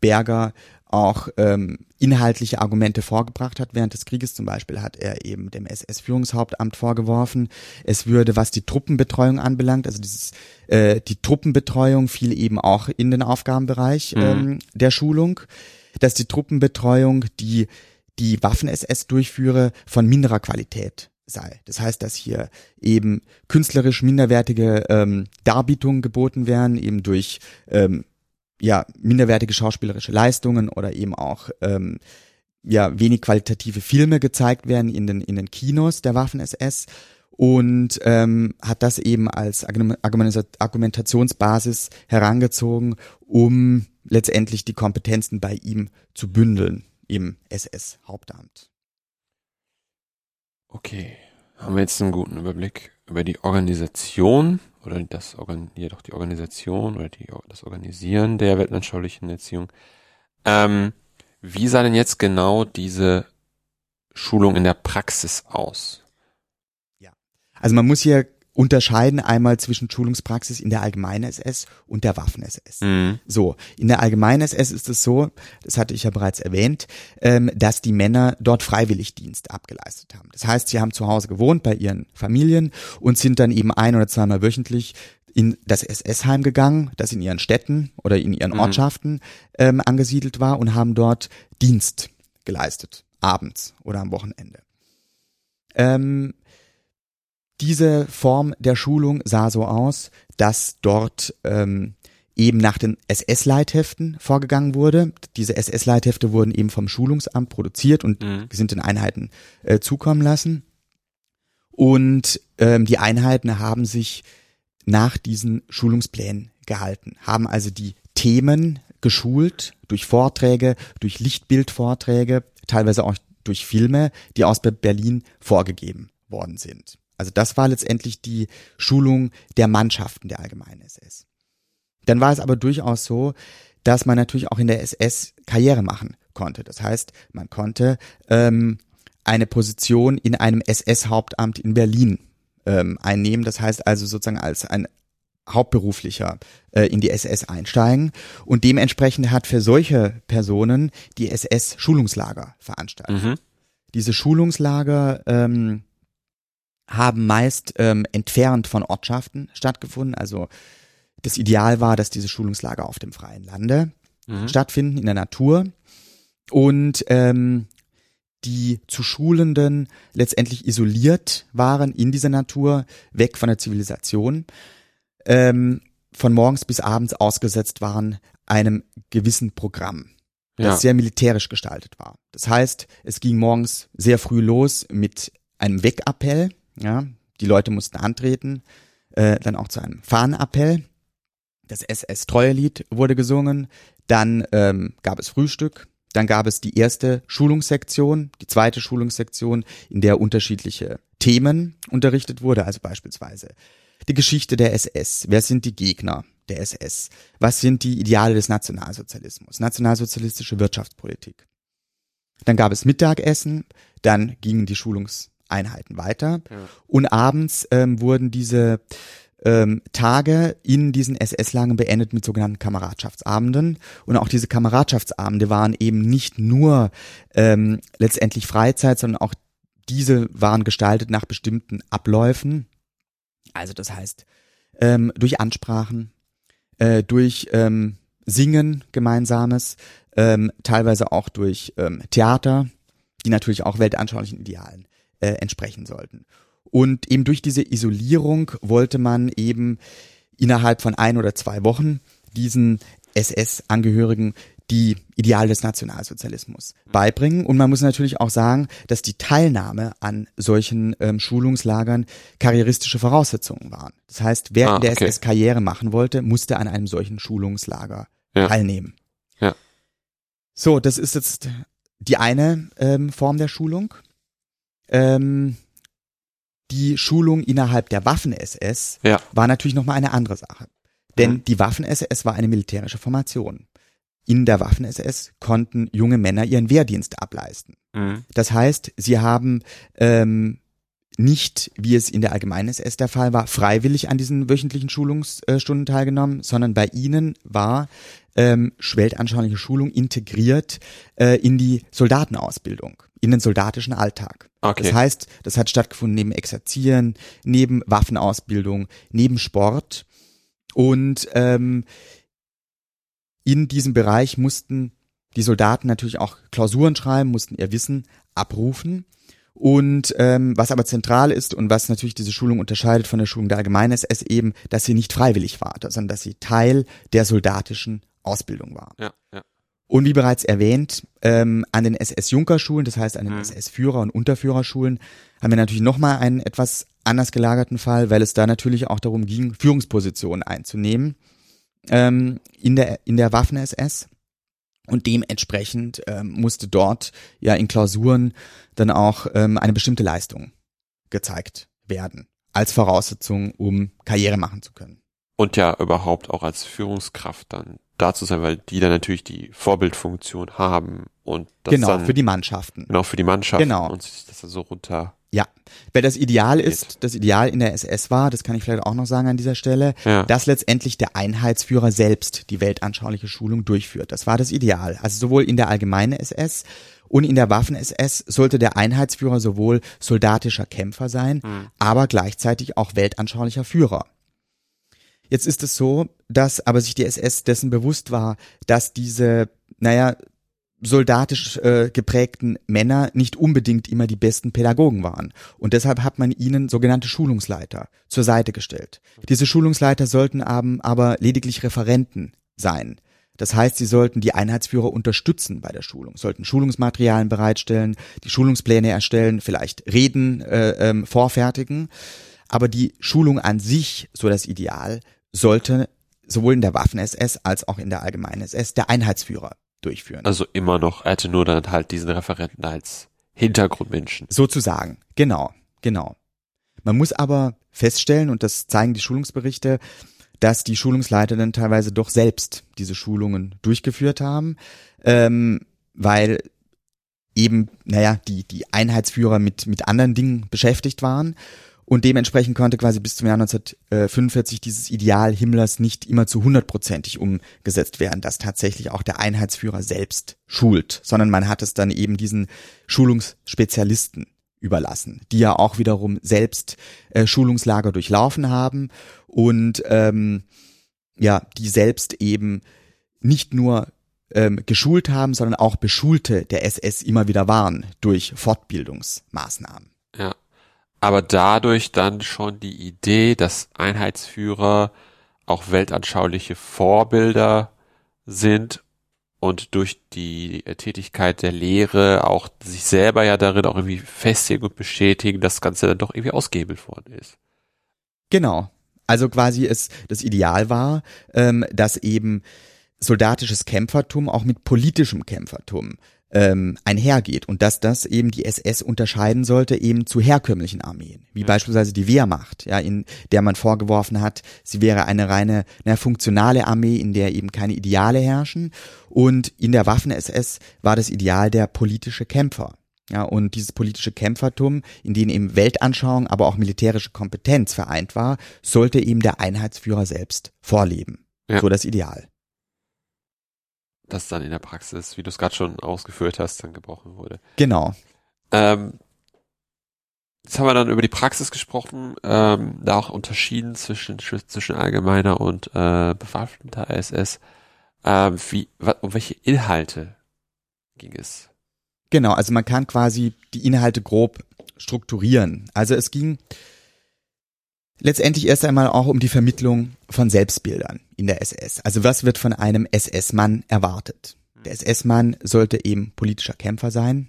Berger auch ähm, inhaltliche Argumente vorgebracht hat. Während des Krieges zum Beispiel hat er eben dem SS-Führungshauptamt vorgeworfen, es würde, was die Truppenbetreuung anbelangt, also dieses äh, die Truppenbetreuung fiel eben auch in den Aufgabenbereich mhm. ähm, der Schulung, dass die Truppenbetreuung die die Waffen-SS durchführe von minderer Qualität sei. Das heißt, dass hier eben künstlerisch minderwertige ähm, Darbietungen geboten werden, eben durch ähm, ja minderwertige schauspielerische Leistungen oder eben auch ähm, ja wenig qualitative Filme gezeigt werden in den in den Kinos der Waffen SS und ähm, hat das eben als Argumentationsbasis herangezogen, um letztendlich die Kompetenzen bei ihm zu bündeln im SS-Hauptamt. Okay, haben wir jetzt einen guten Überblick über die Organisation oder das jedoch die Organisation oder die, das Organisieren der weltanschaulichen Erziehung. Ähm, wie sah denn jetzt genau diese Schulung in der Praxis aus? Ja, also man muss hier unterscheiden einmal zwischen Schulungspraxis in der allgemeinen SS und der Waffen-SS. Mhm. So, in der allgemeinen SS ist es so, das hatte ich ja bereits erwähnt, ähm, dass die Männer dort freiwillig Dienst abgeleistet haben. Das heißt, sie haben zu Hause gewohnt bei ihren Familien und sind dann eben ein oder zweimal wöchentlich in das SS-Heim gegangen, das in ihren Städten oder in ihren mhm. Ortschaften ähm, angesiedelt war und haben dort Dienst geleistet, abends oder am Wochenende. Ähm, diese Form der Schulung sah so aus, dass dort ähm, eben nach den SS-Leitheften vorgegangen wurde. Diese SS-Leithefte wurden eben vom Schulungsamt produziert und mhm. sind den Einheiten äh, zukommen lassen. Und ähm, die Einheiten haben sich nach diesen Schulungsplänen gehalten, haben also die Themen geschult durch Vorträge, durch Lichtbildvorträge, teilweise auch durch Filme, die aus Berlin vorgegeben worden sind. Also das war letztendlich die Schulung der Mannschaften der allgemeinen SS. Dann war es aber durchaus so, dass man natürlich auch in der SS Karriere machen konnte. Das heißt, man konnte ähm, eine Position in einem SS-Hauptamt in Berlin ähm, einnehmen. Das heißt also sozusagen als ein Hauptberuflicher äh, in die SS einsteigen. Und dementsprechend hat für solche Personen die SS Schulungslager veranstaltet. Mhm. Diese Schulungslager ähm, haben meist ähm, entfernt von Ortschaften stattgefunden. Also das Ideal war, dass diese Schulungslager auf dem freien Lande mhm. stattfinden, in der Natur. Und ähm, die zu Schulenden letztendlich isoliert waren in dieser Natur, weg von der Zivilisation, ähm, von morgens bis abends ausgesetzt waren einem gewissen Programm, das ja. sehr militärisch gestaltet war. Das heißt, es ging morgens sehr früh los mit einem Wegappell, ja, die Leute mussten antreten, äh, dann auch zu einem Fahnenappell. Das SS-Treuelied wurde gesungen. Dann ähm, gab es Frühstück. Dann gab es die erste Schulungssektion, die zweite Schulungssektion, in der unterschiedliche Themen unterrichtet wurde, also beispielsweise die Geschichte der SS. Wer sind die Gegner der SS? Was sind die Ideale des Nationalsozialismus? Nationalsozialistische Wirtschaftspolitik. Dann gab es Mittagessen, dann gingen die Schulungs Einheiten weiter. Ja. Und abends ähm, wurden diese ähm, Tage in diesen SS-Lagen beendet mit sogenannten Kameradschaftsabenden. Und auch diese Kameradschaftsabende waren eben nicht nur ähm, letztendlich Freizeit, sondern auch diese waren gestaltet nach bestimmten Abläufen. Also das heißt, ähm, durch Ansprachen, äh, durch ähm, Singen gemeinsames, ähm, teilweise auch durch ähm, Theater, die natürlich auch weltanschaulichen Idealen äh, entsprechen sollten. Und eben durch diese Isolierung wollte man eben innerhalb von ein oder zwei Wochen diesen SS-Angehörigen die Ideale des Nationalsozialismus beibringen. Und man muss natürlich auch sagen, dass die Teilnahme an solchen ähm, Schulungslagern karrieristische Voraussetzungen waren. Das heißt, wer ah, in der okay. SS Karriere machen wollte, musste an einem solchen Schulungslager ja. teilnehmen. Ja. So, das ist jetzt die eine ähm, Form der Schulung ähm, die Schulung innerhalb der Waffen-SS ja. war natürlich nochmal eine andere Sache. Denn mhm. die Waffen-SS war eine militärische Formation. In der Waffen-SS konnten junge Männer ihren Wehrdienst ableisten. Mhm. Das heißt, sie haben ähm, nicht, wie es in der allgemeinen SS der Fall war, freiwillig an diesen wöchentlichen Schulungsstunden teilgenommen, sondern bei ihnen war ähm, weltanschauliche Schulung integriert äh, in die Soldatenausbildung, in den soldatischen Alltag. Okay. Das heißt, das hat stattgefunden neben Exerzieren, neben Waffenausbildung, neben Sport und ähm, in diesem Bereich mussten die Soldaten natürlich auch Klausuren schreiben, mussten ihr Wissen abrufen. Und ähm, was aber zentral ist und was natürlich diese Schulung unterscheidet von der Schulung der Allgemeinen SS eben, dass sie nicht freiwillig war, sondern dass sie Teil der soldatischen Ausbildung war. Ja, ja. Und wie bereits erwähnt, ähm, an den SS-Junkerschulen, das heißt an den Mhm. SS-Führer- und Unterführerschulen, haben wir natürlich nochmal einen etwas anders gelagerten Fall, weil es da natürlich auch darum ging, Führungspositionen einzunehmen ähm, in der in der Waffen-SS. Und dementsprechend ähm, musste dort ja in Klausuren dann auch ähm, eine bestimmte Leistung gezeigt werden, als Voraussetzung, um Karriere machen zu können. Und ja überhaupt auch als Führungskraft dann da zu sein, weil die dann natürlich die Vorbildfunktion haben und das genau, dann für die Mannschaften. genau für die Mannschaft Genau. und sich das dann so runter. Ja, weil das Ideal ist, das Ideal in der SS war, das kann ich vielleicht auch noch sagen an dieser Stelle, Ja. dass letztendlich der Einheitsführer selbst die weltanschauliche Schulung durchführt. Das war das Ideal. Also sowohl in der allgemeinen SS und in der Waffen-SS sollte der Einheitsführer sowohl soldatischer Kämpfer sein, Hm. aber gleichzeitig auch weltanschaulicher Führer. Jetzt ist es so, dass aber sich die SS dessen bewusst war, dass diese, naja, soldatisch äh, geprägten Männer nicht unbedingt immer die besten Pädagogen waren. Und deshalb hat man ihnen sogenannte Schulungsleiter zur Seite gestellt. Diese Schulungsleiter sollten aber, lediglich Referenten sein. Das heißt, sie sollten die Einheitsführer unterstützen bei der Schulung, sollten Schulungsmaterialien bereitstellen, die Schulungspläne erstellen, vielleicht Reden äh, ähm, vorfertigen. Aber die Schulung an sich, so das Ideal, sollte sowohl in der Waffen-SS als auch in der allgemeinen SS der Einheitsführer durchführen. Also immer noch, er hatte nur dann halt diesen Referenten als Hintergrundmenschen. Sozusagen, genau, genau. Man muss aber feststellen, und das zeigen die Schulungsberichte, dass die Schulungsleiter dann teilweise doch selbst diese Schulungen durchgeführt haben, ähm, weil eben, naja, die, die Einheitsführer mit, mit anderen Dingen beschäftigt waren. Und dementsprechend konnte quasi bis zum Jahr 1945 dieses Ideal Himmlers nicht immer zu hundertprozentig umgesetzt werden, dass tatsächlich auch der Einheitsführer selbst schult, sondern man hat es dann eben diesen Schulungsspezialisten überlassen, die ja auch wiederum selbst äh, Schulungslager durchlaufen haben und ähm, ja, die selbst eben nicht nur ähm, geschult haben, sondern auch Beschulte der SS immer wieder waren durch Fortbildungsmaßnahmen. Aber dadurch dann schon die Idee, dass Einheitsführer auch weltanschauliche Vorbilder sind und durch die Tätigkeit der Lehre auch sich selber ja darin auch irgendwie festigen und bestätigen, das Ganze dann doch irgendwie ausgehebelt worden ist. Genau. Also quasi es das Ideal war, ähm, dass eben soldatisches Kämpfertum auch mit politischem Kämpfertum ähm, einhergeht und dass das eben die SS unterscheiden sollte eben zu herkömmlichen Armeen, wie Ja. beispielsweise die Wehrmacht, ja, in der man vorgeworfen hat, sie wäre eine reine na, funktionale Armee, in der eben keine Ideale herrschen und in der Waffen-SS war das Ideal der politische Kämpfer. Ja, und dieses politische Kämpfertum, in dem eben Weltanschauung, aber auch militärische Kompetenz vereint war, sollte eben der Einheitsführer selbst vorleben. Ja. So das Ideal. Das dann in der Praxis, wie du es gerade schon ausgeführt hast, dann gebrochen wurde. Genau. Ähm, jetzt haben wir dann über die Praxis gesprochen, ähm, da auch unterschieden zwischen, zwischen allgemeiner und äh, bewaffneter SS. Ähm, wie, um welche Inhalte ging es? Genau, also man kann quasi die Inhalte grob strukturieren. Also es ging letztendlich erst einmal auch um die Vermittlung von Selbstbildern in der SS. Also was wird von einem SS-Mann erwartet? Der SS-Mann sollte eben politischer Kämpfer sein.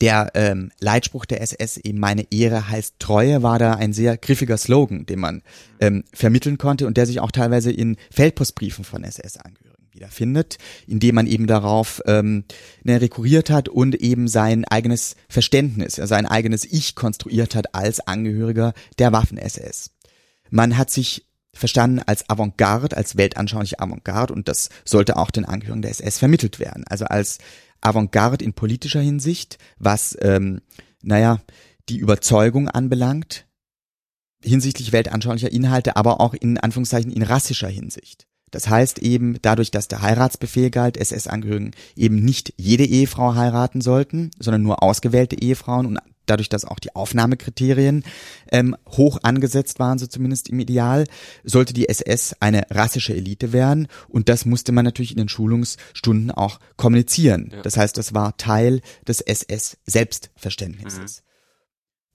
Der ähm, Leitspruch der SS, eben meine Ehre heißt Treue, war da ein sehr griffiger Slogan, den man ähm, vermitteln konnte und der sich auch teilweise in Feldpostbriefen von SS-Angehörigen wiederfindet, indem man eben darauf ähm, ne, rekurriert hat und eben sein eigenes Verständnis, sein eigenes Ich konstruiert hat als Angehöriger der Waffen-SS. Man hat sich verstanden als Avantgarde, als weltanschauliche Avantgarde und das sollte auch den Angehörigen der SS vermittelt werden. Also als Avantgarde in politischer Hinsicht, was, ähm, naja, die Überzeugung anbelangt, hinsichtlich weltanschaulicher Inhalte, aber auch in Anführungszeichen in rassischer Hinsicht. Das heißt eben, dadurch, dass der Heiratsbefehl galt, SS-Angehörigen eben nicht jede Ehefrau heiraten sollten, sondern nur ausgewählte Ehefrauen und dadurch, dass auch die Aufnahmekriterien ähm, hoch angesetzt waren, so zumindest im Ideal, sollte die SS eine rassische Elite werden und das musste man natürlich in den Schulungsstunden auch kommunizieren. Ja. Das heißt, das war Teil des SS-Selbstverständnisses. Mhm.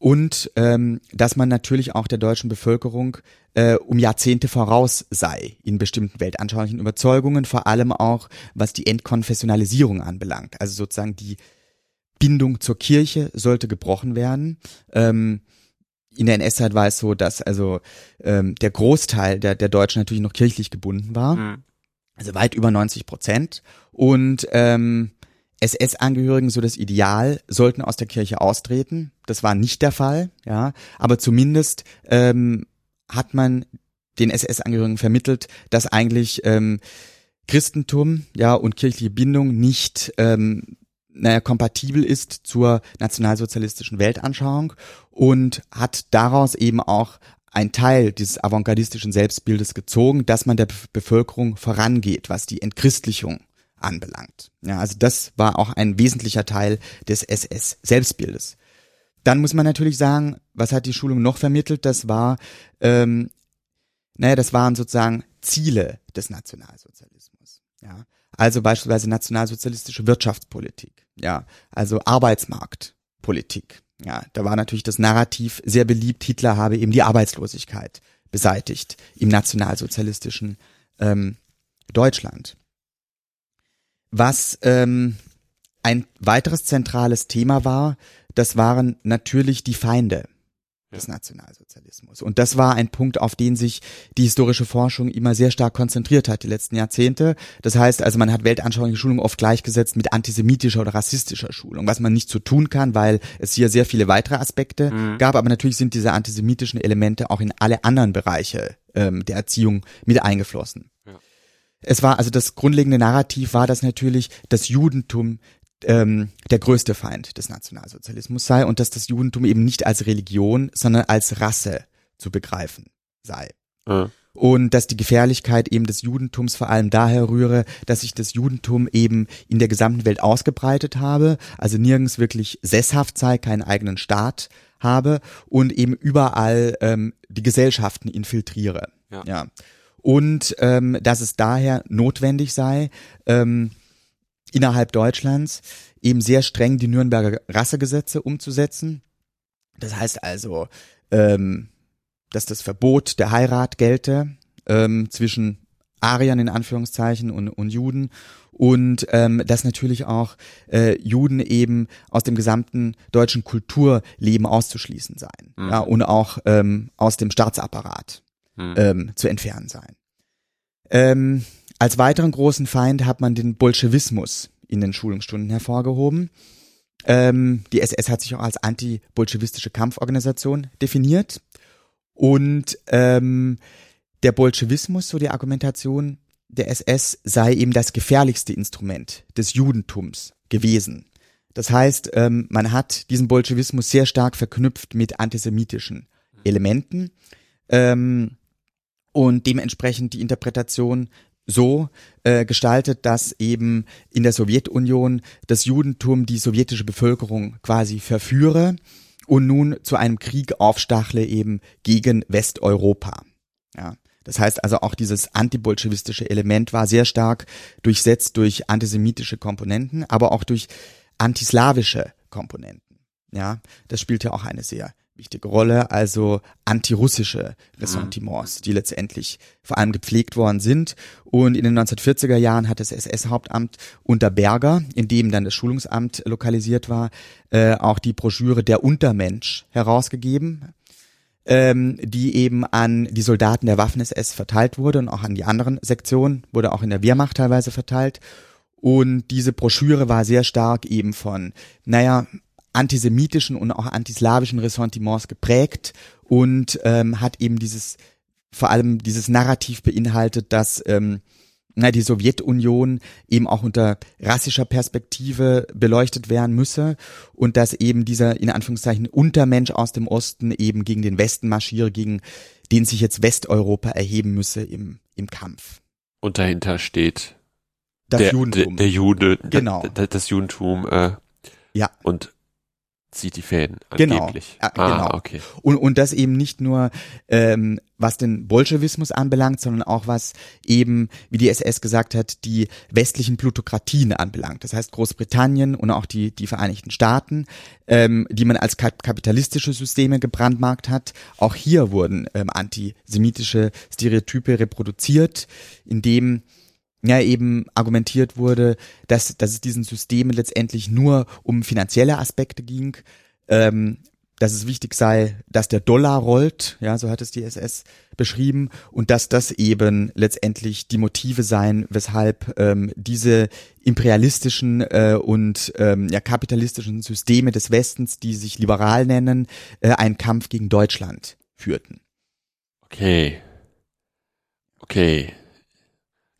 Und ähm, dass man natürlich auch der deutschen Bevölkerung äh, um Jahrzehnte voraus sei in bestimmten weltanschaulichen Überzeugungen, vor allem auch was die Entkonfessionalisierung anbelangt. Also sozusagen die Bindung zur Kirche sollte gebrochen werden. Ähm, in der NS-Zeit war es so, dass also ähm, der Großteil der, der Deutschen natürlich noch kirchlich gebunden war. Mhm. Also weit über 90 Prozent. Und ähm, SS-Angehörigen, so das Ideal, sollten aus der Kirche austreten. Das war nicht der Fall, ja. Aber zumindest ähm, hat man den SS-Angehörigen vermittelt, dass eigentlich ähm, Christentum, ja, und kirchliche Bindung nicht ähm, naja, kompatibel ist zur nationalsozialistischen Weltanschauung und hat daraus eben auch ein Teil dieses avantgardistischen Selbstbildes gezogen, dass man der Bevölkerung vorangeht, was die Entchristlichung anbelangt. Ja, also das war auch ein wesentlicher Teil des SS-Selbstbildes. Dann muss man natürlich sagen, was hat die Schulung noch vermittelt? Das war, ähm, naja, das waren sozusagen Ziele des Nationalsozialismus. Ja, also beispielsweise nationalsozialistische Wirtschaftspolitik, ja, also Arbeitsmarktpolitik. Ja, da war natürlich das Narrativ sehr beliebt, Hitler habe eben die Arbeitslosigkeit beseitigt im nationalsozialistischen ähm, Deutschland. Was ähm, ein weiteres zentrales Thema war, das waren natürlich die Feinde des Nationalsozialismus. Und das war ein Punkt, auf den sich die historische Forschung immer sehr stark konzentriert hat, die letzten Jahrzehnte. Das heißt also, man hat weltanschauliche Schulung oft gleichgesetzt mit antisemitischer oder rassistischer Schulung, was man nicht so tun kann, weil es hier sehr viele weitere Aspekte mhm. gab. Aber natürlich sind diese antisemitischen Elemente auch in alle anderen Bereiche ähm, der Erziehung mit eingeflossen. Es war also das grundlegende Narrativ war, dass natürlich das Judentum ähm, der größte Feind des Nationalsozialismus sei und dass das Judentum eben nicht als Religion, sondern als Rasse zu begreifen sei. Mhm. Und dass die Gefährlichkeit eben des Judentums vor allem daher rühre, dass sich das Judentum eben in der gesamten Welt ausgebreitet habe, also nirgends wirklich sesshaft sei, keinen eigenen Staat habe und eben überall ähm, die Gesellschaften infiltriere. Ja. ja. Und ähm, dass es daher notwendig sei, ähm, innerhalb Deutschlands eben sehr streng die Nürnberger Rassegesetze umzusetzen. Das heißt also, ähm, dass das Verbot der Heirat gelte ähm, zwischen Ariern in Anführungszeichen und, und Juden und ähm, dass natürlich auch äh, Juden eben aus dem gesamten deutschen Kulturleben auszuschließen seien mhm. ja, und auch ähm, aus dem Staatsapparat mhm. ähm, zu entfernen seien. Ähm, als weiteren großen Feind hat man den Bolschewismus in den Schulungsstunden hervorgehoben. Ähm, die SS hat sich auch als anti-bolschewistische Kampforganisation definiert. Und ähm, der Bolschewismus, so die Argumentation der SS, sei eben das gefährlichste Instrument des Judentums gewesen. Das heißt, ähm, man hat diesen Bolschewismus sehr stark verknüpft mit antisemitischen Elementen ähm, und dementsprechend die Interpretation so äh, gestaltet, dass eben in der Sowjetunion das Judentum die sowjetische Bevölkerung quasi verführe und nun zu einem Krieg aufstachle eben gegen Westeuropa. Ja. Das heißt also auch dieses antibolschewistische Element war sehr stark durchsetzt durch antisemitische Komponenten, aber auch durch antislawische Komponenten. Ja, das spielt ja auch eine sehr wichtige Rolle, also antirussische Ressentiments, die letztendlich vor allem gepflegt worden sind. Und in den 1940er Jahren hat das SS-Hauptamt unter Berger, in dem dann das Schulungsamt lokalisiert war, äh, auch die Broschüre Der Untermensch herausgegeben, ähm, die eben an die Soldaten der Waffen-SS verteilt wurde und auch an die anderen Sektionen, wurde auch in der Wehrmacht teilweise verteilt. Und diese Broschüre war sehr stark eben von, naja, antisemitischen und auch antislawischen Ressentiments geprägt und ähm, hat eben dieses vor allem dieses Narrativ beinhaltet, dass ähm, na, die Sowjetunion eben auch unter rassischer Perspektive beleuchtet werden müsse und dass eben dieser in Anführungszeichen Untermensch aus dem Osten eben gegen den Westen marschiere, gegen den sich jetzt Westeuropa erheben müsse im, im Kampf. Und dahinter steht Das der, Judentum. Der, der Jude, Genau. das, das Judentum äh, ja. und zieht die Fäden Genau. angeblich. Ja, ah, genau. okay. Und, und das eben nicht nur, ähm, was den Bolschewismus anbelangt, sondern auch was eben, wie die SS gesagt hat, die westlichen Plutokratien anbelangt. Das heißt Großbritannien und auch die, die Vereinigten Staaten, ähm, die man als kap kapitalistische Systeme gebrandmarkt hat. Auch hier wurden ähm, antisemitische Stereotype reproduziert, indem ja eben argumentiert wurde, dass, dass es diesen Systemen letztendlich nur um finanzielle Aspekte ging, ähm, dass es wichtig sei, dass der Dollar rollt, ja, so hat es die SS beschrieben, und dass das eben letztendlich die Motive seien, weshalb ähm, diese imperialistischen äh, und ähm, ja, kapitalistischen Systeme des Westens, die sich liberal nennen, äh, einen Kampf gegen Deutschland führten. Okay. Okay.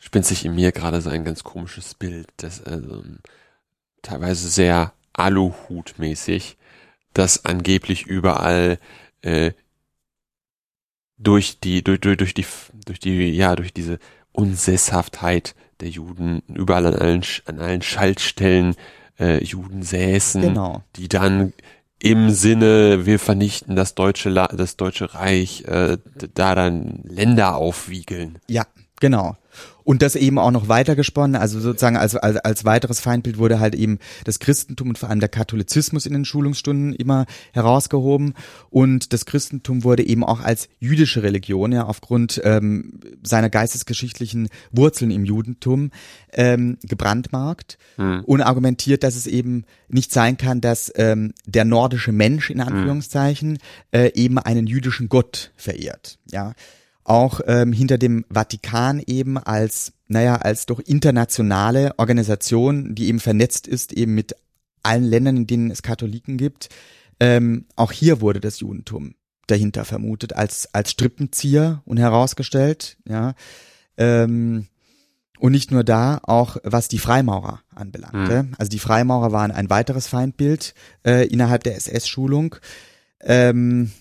Spinnt sich in mir gerade so ein ganz komisches Bild, das also teilweise sehr Aluhut-mäßig, das angeblich überall äh, durch die durch, durch, durch die durch die ja durch diese Unsesshaftheit der Juden überall an allen an allen Schaltstellen äh, Juden säßen, Genau. die dann im Sinne wir vernichten das deutsche La das deutsche Reich äh, da dann Länder aufwiegeln. Ja, genau. Und das eben auch noch weiter gesponnen, also sozusagen als, als, als weiteres Feindbild wurde halt eben das Christentum und vor allem der Katholizismus in den Schulungsstunden immer herausgehoben. Und das Christentum wurde eben auch als jüdische Religion, ja, aufgrund ähm, seiner geistesgeschichtlichen Wurzeln im Judentum ähm, gebrandmarkt Hm. und argumentiert, dass es eben nicht sein kann, dass ähm, der nordische Mensch in Anführungszeichen äh, eben einen jüdischen Gott verehrt. Ja, auch ähm, hinter dem Vatikan eben als naja als doch internationale Organisation, die eben vernetzt ist eben mit allen Ländern, in denen es Katholiken gibt. Ähm, auch hier wurde das Judentum dahinter vermutet als als Strippenzieher und herausgestellt. Ja. Ähm, und nicht nur da, auch was die Freimaurer anbelangte. Also die Freimaurer waren ein weiteres Feindbild äh, innerhalb der SS-Schulung. Ähm,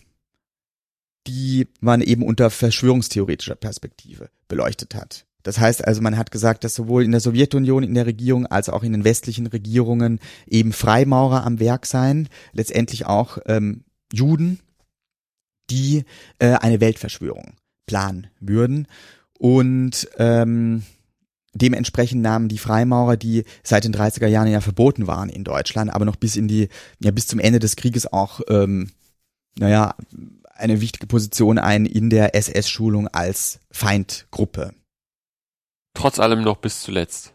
die man eben unter verschwörungstheoretischer Perspektive beleuchtet hat. Das heißt also, man hat gesagt, dass sowohl in der Sowjetunion in der Regierung als auch in den westlichen Regierungen eben Freimaurer am Werk seien, letztendlich auch ähm, Juden, die äh, eine Weltverschwörung planen würden. Und ähm, dementsprechend nahmen die Freimaurer, die seit den 30er Jahren ja verboten waren in Deutschland, aber noch bis in die, ja bis zum Ende des Krieges auch, ähm, naja, eine wichtige Position ein in der SS-Schulung als Feindgruppe. Trotz allem noch bis zuletzt.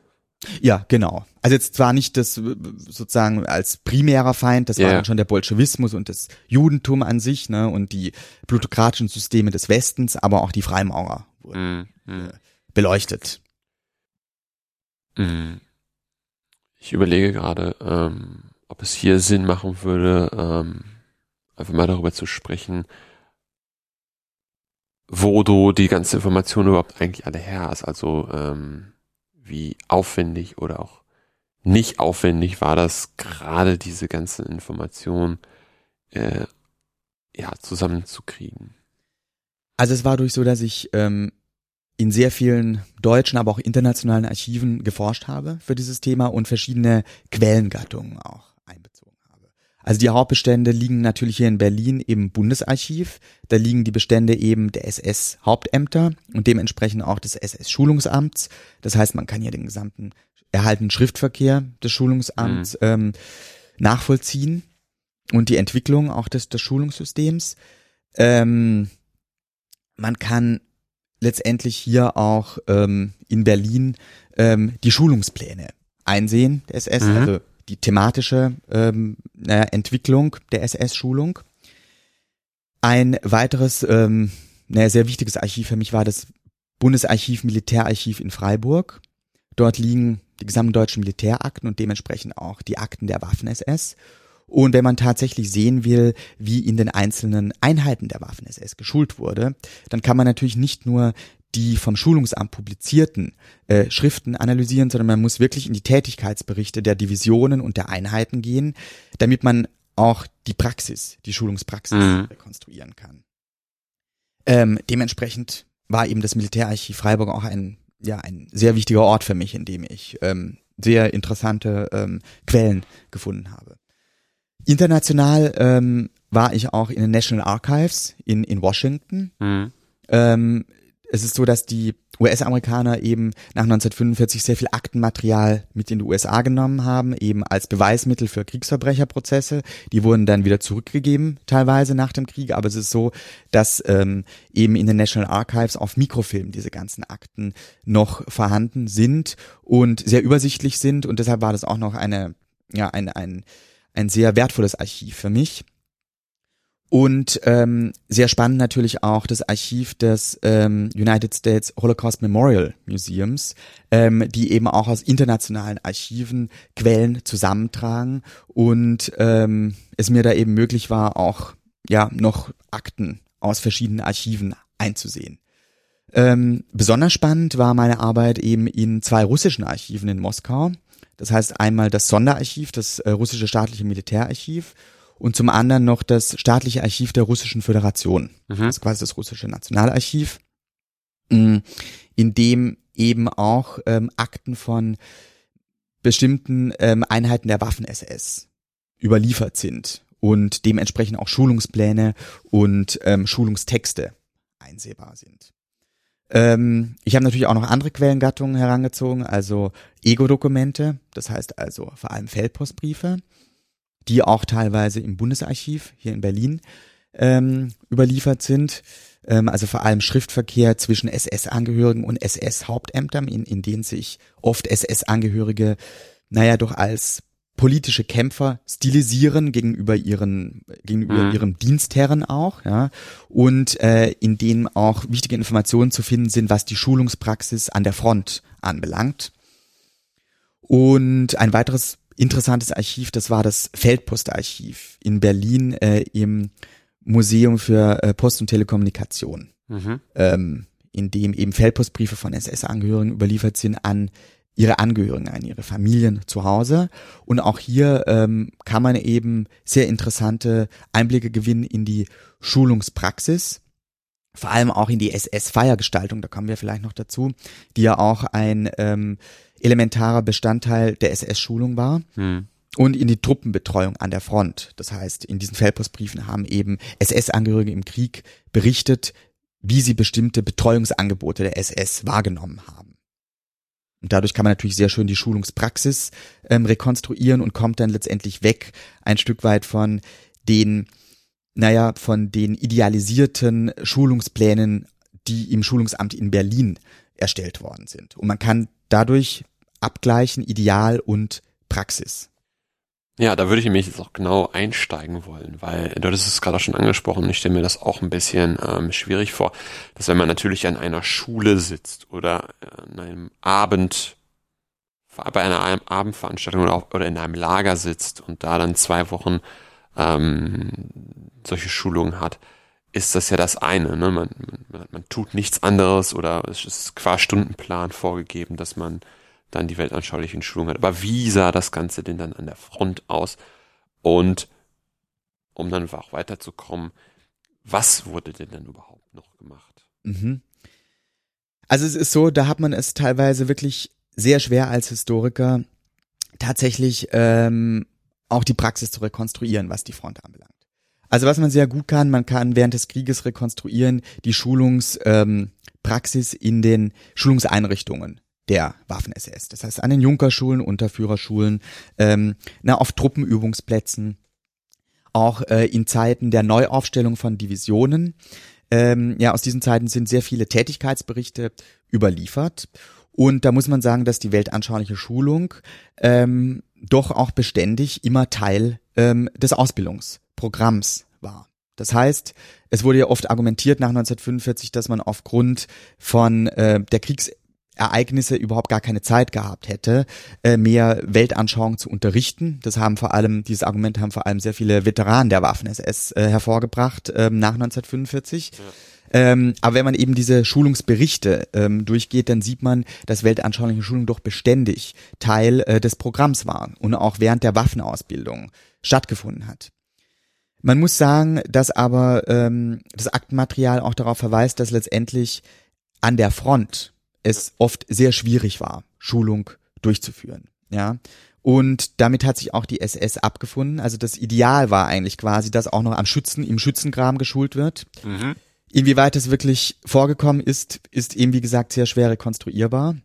Ja, genau. Also jetzt zwar nicht das äh, sozusagen als primärer Feind, das Ja, war dann schon der Bolschewismus und das Judentum an sich, ne, und die plutokratischen Systeme des Westens, aber auch die Freimaurer wurden Hm, hm, beleuchtet. hm. Ich überlege gerade, ähm, ob es hier Sinn machen würde, ähm, einfach mal darüber zu sprechen, wo du die ganze Information überhaupt eigentlich alle her hast. Also ähm, wie aufwendig oder auch nicht aufwendig war das gerade diese ganze Information äh, ja zusammenzukriegen. Also es war durch so, dass ich ähm, in sehr vielen deutschen, aber auch internationalen Archiven geforscht habe für dieses Thema und verschiedene Quellengattungen auch. Also die Hauptbestände liegen natürlich hier in Berlin im Bundesarchiv. Da liegen die Bestände eben der SS-Hauptämter und dementsprechend auch des SS-Schulungsamts. Das heißt, man kann hier den gesamten erhaltenen Schriftverkehr des Schulungsamts ähm, nachvollziehen und die Entwicklung auch des, des Schulungssystems. Ähm, man kann letztendlich hier auch ähm, in Berlin ähm, die Schulungspläne einsehen der SS, Mhm. also die thematische ähm, naja, Entwicklung der SS-Schulung. Ein weiteres, ähm, naja, sehr wichtiges Archiv für mich war das Bundesarchiv Militärarchiv in Freiburg. Dort liegen die gesamten deutschen Militärakten und dementsprechend auch die Akten der Waffen-SS. Und wenn man tatsächlich sehen will, wie in den einzelnen Einheiten der Waffen-SS geschult wurde, dann kann man natürlich nicht nur die vom Schulungsamt publizierten äh, Schriften analysieren, sondern man muss wirklich in die Tätigkeitsberichte der Divisionen und der Einheiten gehen, damit man auch die Praxis, die Schulungspraxis mhm. rekonstruieren kann. Ähm, dementsprechend war eben das Militärarchiv Freiburg auch ein ja ein sehr wichtiger Ort für mich, in dem ich ähm, sehr interessante ähm, Quellen gefunden habe. International ähm, war ich auch in den National Archives in, in Washington. Mhm. Ähm, es ist so, dass die US-Amerikaner eben nach 1945 sehr viel Aktenmaterial mit in die USA genommen haben, eben als Beweismittel für Kriegsverbrecherprozesse. Die wurden dann wieder zurückgegeben, teilweise nach dem Krieg. Aber es ist so, dass ähm, eben in den National Archives auf Mikrofilm diese ganzen Akten noch vorhanden sind und sehr übersichtlich sind. Und deshalb war das auch noch eine, ja, ein, ein, ein sehr wertvolles Archiv für mich. Und ähm, sehr spannend natürlich auch das Archiv des ähm, United States Holocaust Memorial Museums, ähm, die eben auch aus internationalen Archiven Quellen zusammentragen und ähm, es mir da eben möglich war, auch ja noch Akten aus verschiedenen Archiven einzusehen. Ähm, besonders spannend war meine Arbeit eben in zwei russischen Archiven in Moskau. Das heißt einmal das Sonderarchiv, das äh, russische staatliche Militärarchiv und zum anderen noch das staatliche Archiv der Russischen Föderation, mhm. das ist quasi das russische Nationalarchiv, mm, in dem eben auch ähm, Akten von bestimmten ähm, Einheiten der Waffen-SS überliefert sind und dementsprechend auch Schulungspläne und ähm, Schulungstexte einsehbar sind. Ähm, ich habe natürlich auch noch andere Quellengattungen herangezogen, also Ego-Dokumente, das heißt also vor allem Feldpostbriefe die auch teilweise im Bundesarchiv hier in Berlin ähm, überliefert sind. Ähm, also vor allem Schriftverkehr zwischen SS-Angehörigen und SS-Hauptämtern, in, in denen sich oft SS-Angehörige, naja, doch als politische Kämpfer stilisieren gegenüber ihren gegenüber mhm. ihrem Dienstherren auch, ja, und äh, in denen auch wichtige Informationen zu finden sind, was die Schulungspraxis an der Front anbelangt. Und ein weiteres interessantes Archiv, das war das Feldpostarchiv in Berlin äh, im Museum für äh, Post und Telekommunikation, mhm. ähm, in dem eben Feldpostbriefe von SS-Angehörigen überliefert sind an ihre Angehörigen, an ihre Familien zu Hause. Und auch hier ähm, kann man eben sehr interessante Einblicke gewinnen in die Schulungspraxis vor allem auch in die SS-Feiergestaltung, da kommen wir vielleicht noch dazu, die ja auch ein ähm, elementarer Bestandteil der SS-Schulung war. Hm. Und in die Truppenbetreuung an der Front. Das heißt, in diesen Feldpostbriefen haben eben SS-Angehörige im Krieg berichtet, wie sie bestimmte Betreuungsangebote der SS wahrgenommen haben. Und dadurch kann man natürlich sehr schön die Schulungspraxis ähm, rekonstruieren und kommt dann letztendlich weg ein Stück weit von den, naja, von den idealisierten Schulungsplänen, die im Schulungsamt in Berlin erstellt worden sind. Und man kann dadurch abgleichen Ideal und Praxis. Ja, da würde ich mich jetzt auch genau einsteigen wollen, weil du hattest es gerade schon angesprochen, ich stelle mir das auch ein bisschen ähm, schwierig vor, dass wenn man natürlich an einer Schule sitzt oder an einem Abend, bei einer Abendveranstaltung oder, auch, oder in einem Lager sitzt und da dann zwei Wochen ähm, solche Schulungen hat, ist das ja das eine. Ne? Man, man, man tut nichts anderes oder es ist qua Stundenplan vorgegeben, dass man dann die weltanschaulichen Schulungen hat. Aber wie sah das Ganze denn dann an der Front aus? Und um dann auch weiterzukommen, was wurde denn dann überhaupt noch gemacht? Mhm. Also es ist so, da hat man es teilweise wirklich sehr schwer als Historiker tatsächlich ähm, auch die Praxis zu rekonstruieren, was die Front anbelangt. Also was man sehr gut kann, man kann während des Krieges rekonstruieren die Schulungspraxis ähm, in den Schulungseinrichtungen der Waffen-SS. Das heißt an den Junkerschulen, Unterführerschulen, ähm, na, auf Truppenübungsplätzen, auch äh, in Zeiten der Neuaufstellung von Divisionen. Ähm, ja, aus diesen Zeiten sind sehr viele Tätigkeitsberichte überliefert. Und da muss man sagen, dass die weltanschauliche Schulung ähm, doch auch beständig immer Teil ähm, des Ausbildungs Programms war. Das heißt, es wurde ja oft argumentiert nach 1945, dass man aufgrund von äh, der Kriegs Ereignisse überhaupt gar keine Zeit gehabt hätte, äh, mehr Weltanschauung zu unterrichten. Das haben vor allem, dieses Argument haben vor allem sehr viele Veteranen der Waffen-SS äh, hervorgebracht ähm, nach 1945. Ja. Ähm, aber wenn man eben diese Schulungsberichte ähm, durchgeht, dann sieht man, dass weltanschauliche Schulung doch beständig Teil äh, des Programms war und auch während der Waffenausbildung stattgefunden hat. Man muss sagen, dass aber ähm, das Aktenmaterial auch darauf verweist, dass letztendlich an der Front es oft sehr schwierig war, Schulung durchzuführen. Ja. Und damit hat sich auch die SS abgefunden. Also das Ideal war eigentlich quasi, dass auch noch am Schützen, im Schützengraben geschult wird. Mhm. Inwieweit das wirklich vorgekommen ist, ist eben wie gesagt sehr schwer rekonstruierbar.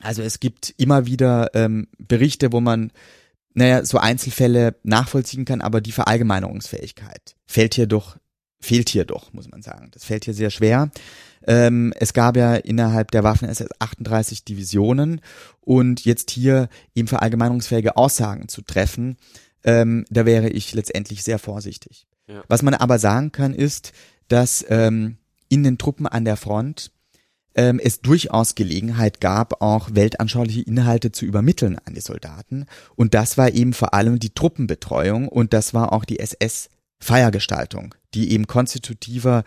Also es gibt immer wieder ähm, Berichte, wo man naja, so Einzelfälle nachvollziehen kann, aber die Verallgemeinerungsfähigkeit fällt hier doch, fehlt hier doch, muss man sagen. Das fällt hier sehr schwer. Ähm, es gab ja innerhalb der Waffen-SS 38 Divisionen und jetzt hier eben verallgemeinerungsfähige Aussagen zu treffen, ähm, da wäre ich letztendlich sehr vorsichtig. Ja. Was man aber sagen kann, ist, dass ähm, in den Truppen an der Front ähm, es durchaus Gelegenheit gab, auch weltanschauliche Inhalte zu übermitteln an die Soldaten. Und das war eben vor allem die Truppenbetreuung und das war auch die SS-Feiergestaltung, die eben konstitutiver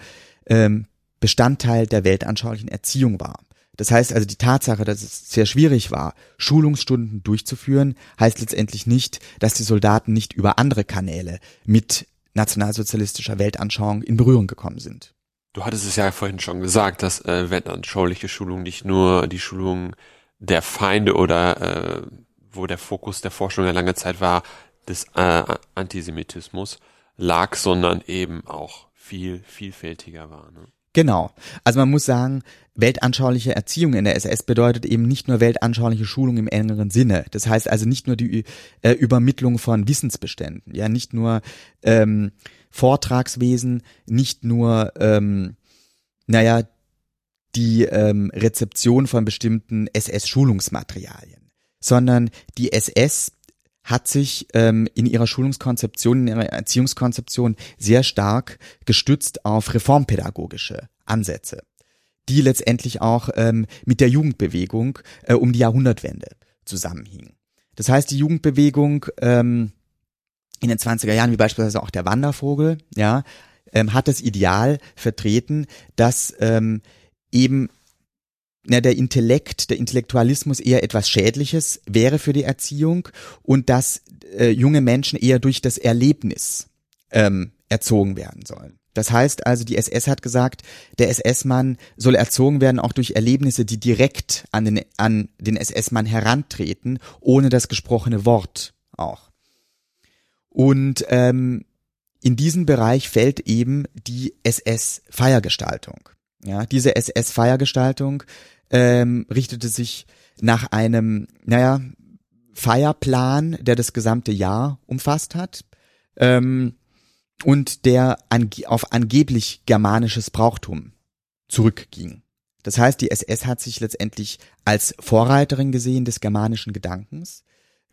ähm, Bestandteil der weltanschaulichen Erziehung war. Das heißt also, die Tatsache, dass es sehr schwierig war, Schulungsstunden durchzuführen, heißt letztendlich nicht, dass die Soldaten nicht über andere Kanäle mit nationalsozialistischer Weltanschauung in Berührung gekommen sind. Du hattest es ja vorhin schon gesagt, dass äh, weltanschauliche Schulung nicht nur die Schulung der Feinde oder äh, wo der Fokus der Forschung ja lange Zeit war, des äh, Antisemitismus lag, sondern eben auch viel vielfältiger war. Ne? Genau. Also man muss sagen, weltanschauliche Erziehung in der SS bedeutet eben nicht nur weltanschauliche Schulung im engeren Sinne. Das heißt also nicht nur die äh, Übermittlung von Wissensbeständen, ja, nicht nur ähm, Vortragswesen, nicht nur, ähm, naja, die ähm, Rezeption von bestimmten SS-Schulungsmaterialien, sondern die SS hat sich ähm, in ihrer Schulungskonzeption, in ihrer Erziehungskonzeption sehr stark gestützt auf reformpädagogische Ansätze, die letztendlich auch ähm, mit der Jugendbewegung äh, um die Jahrhundertwende zusammenhingen. Das heißt, die Jugendbewegung ähm, in den 20er Jahren, wie beispielsweise auch der Wandervogel, ja, ähm, hat das Ideal vertreten, dass ähm, eben na, der Intellekt, der Intellektualismus eher etwas Schädliches wäre für die Erziehung und dass äh, junge Menschen eher durch das Erlebnis ähm, erzogen werden sollen. Das heißt also, die SS hat gesagt, der SS-Mann soll erzogen werden auch durch Erlebnisse, die direkt an den, an den SS-Mann herantreten, ohne das gesprochene Wort auch. Und ähm, in diesen Bereich fällt eben die SS-Feiergestaltung. Ja, diese SS-Feiergestaltung ähm, richtete sich nach einem, naja, Feierplan, der das gesamte Jahr umfasst hat ähm, und der ange auf angeblich germanisches Brauchtum zurückging. Das heißt, die SS hat sich letztendlich als Vorreiterin gesehen des germanischen Gedankens,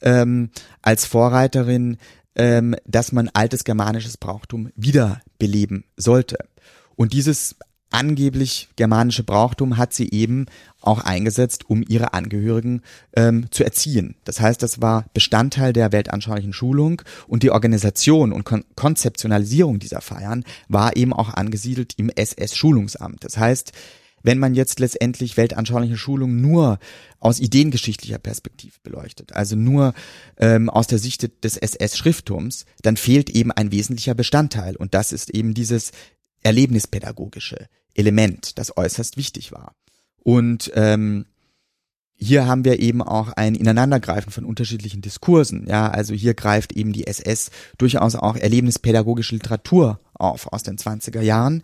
ähm, als Vorreiterin ähm, dass man altes germanisches Brauchtum wiederbeleben sollte. Und dieses angeblich germanische Brauchtum hat sie eben auch eingesetzt, um ihre Angehörigen ähm, zu erziehen. Das heißt, das war Bestandteil der weltanschaulichen Schulung und die Organisation und Kon Konzeptionalisierung dieser Feiern war eben auch angesiedelt im SS-Schulungsamt. Das heißt, wenn man jetzt letztendlich weltanschauliche Schulung nur aus ideengeschichtlicher Perspektive beleuchtet, also nur ähm, aus der Sicht des SS-Schriftturms, dann fehlt eben ein wesentlicher Bestandteil und das ist eben dieses erlebnispädagogische Element, das äußerst wichtig war. Und ähm, hier haben wir eben auch ein Ineinandergreifen von unterschiedlichen Diskursen. Ja, also hier greift eben die SS durchaus auch erlebnispädagogische Literatur auf aus den 20er Jahren,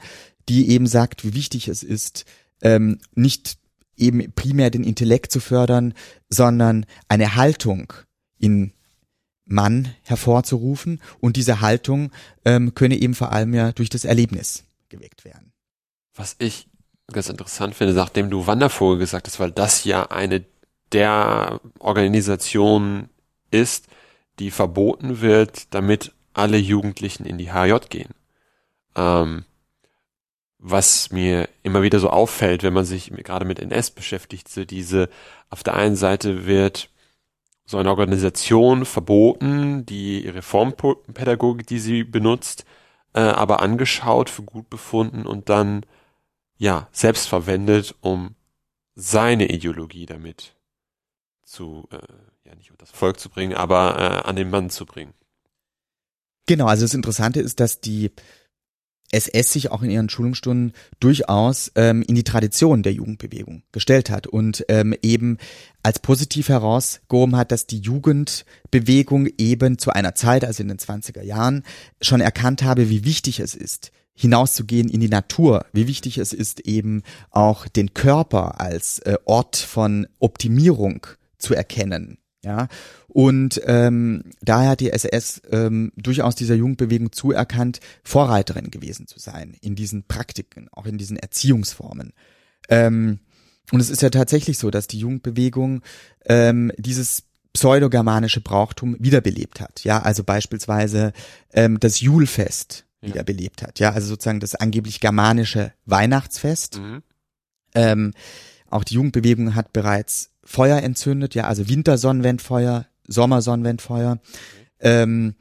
die eben sagt, wie wichtig es ist, ähm, nicht eben primär den Intellekt zu fördern, sondern eine Haltung in Mann hervorzurufen und diese Haltung ähm, könne eben vor allem ja durch das Erlebnis geweckt werden. Was ich ganz interessant finde, nachdem du Wandervogel gesagt hast, weil das ja eine der Organisationen ist, die verboten wird, damit alle Jugendlichen in die HJ gehen. Ähm, was mir immer wieder so auffällt, wenn man sich gerade mit NS beschäftigt, so diese, auf der einen Seite wird so eine Organisation verboten, die Reformpädagogik, die sie benutzt, äh, aber angeschaut, für gut befunden und dann ja selbst verwendet, um seine Ideologie damit zu äh, ja nicht unter das Volk zu bringen, aber äh, an den Mann zu bringen. Genau, also das Interessante ist, dass die SS sich auch in ihren Schulungsstunden durchaus ähm, in die Tradition der Jugendbewegung gestellt hat und ähm, eben als positiv herausgehoben hat, dass die Jugendbewegung eben zu einer Zeit, also in den 20er Jahren, schon erkannt habe, wie wichtig es ist, hinauszugehen in die Natur, wie wichtig es ist, eben auch den Körper als äh, Ort von Optimierung zu erkennen. Ja, und ähm, daher hat die SS ähm, durchaus dieser Jugendbewegung zuerkannt, Vorreiterin gewesen zu sein in diesen Praktiken, auch in diesen Erziehungsformen. Ähm, und es ist ja tatsächlich so, dass die Jugendbewegung ähm, dieses pseudogermanische Brauchtum wiederbelebt hat. Ja, also beispielsweise ähm, das Julfest ja. wiederbelebt hat. Ja, also sozusagen das angeblich germanische Weihnachtsfest. Mhm. Ähm, auch die Jugendbewegung hat bereits Feuer entzündet, ja, also Wintersonnenwendfeuer, Sommersonnenwendfeuer. Ähm,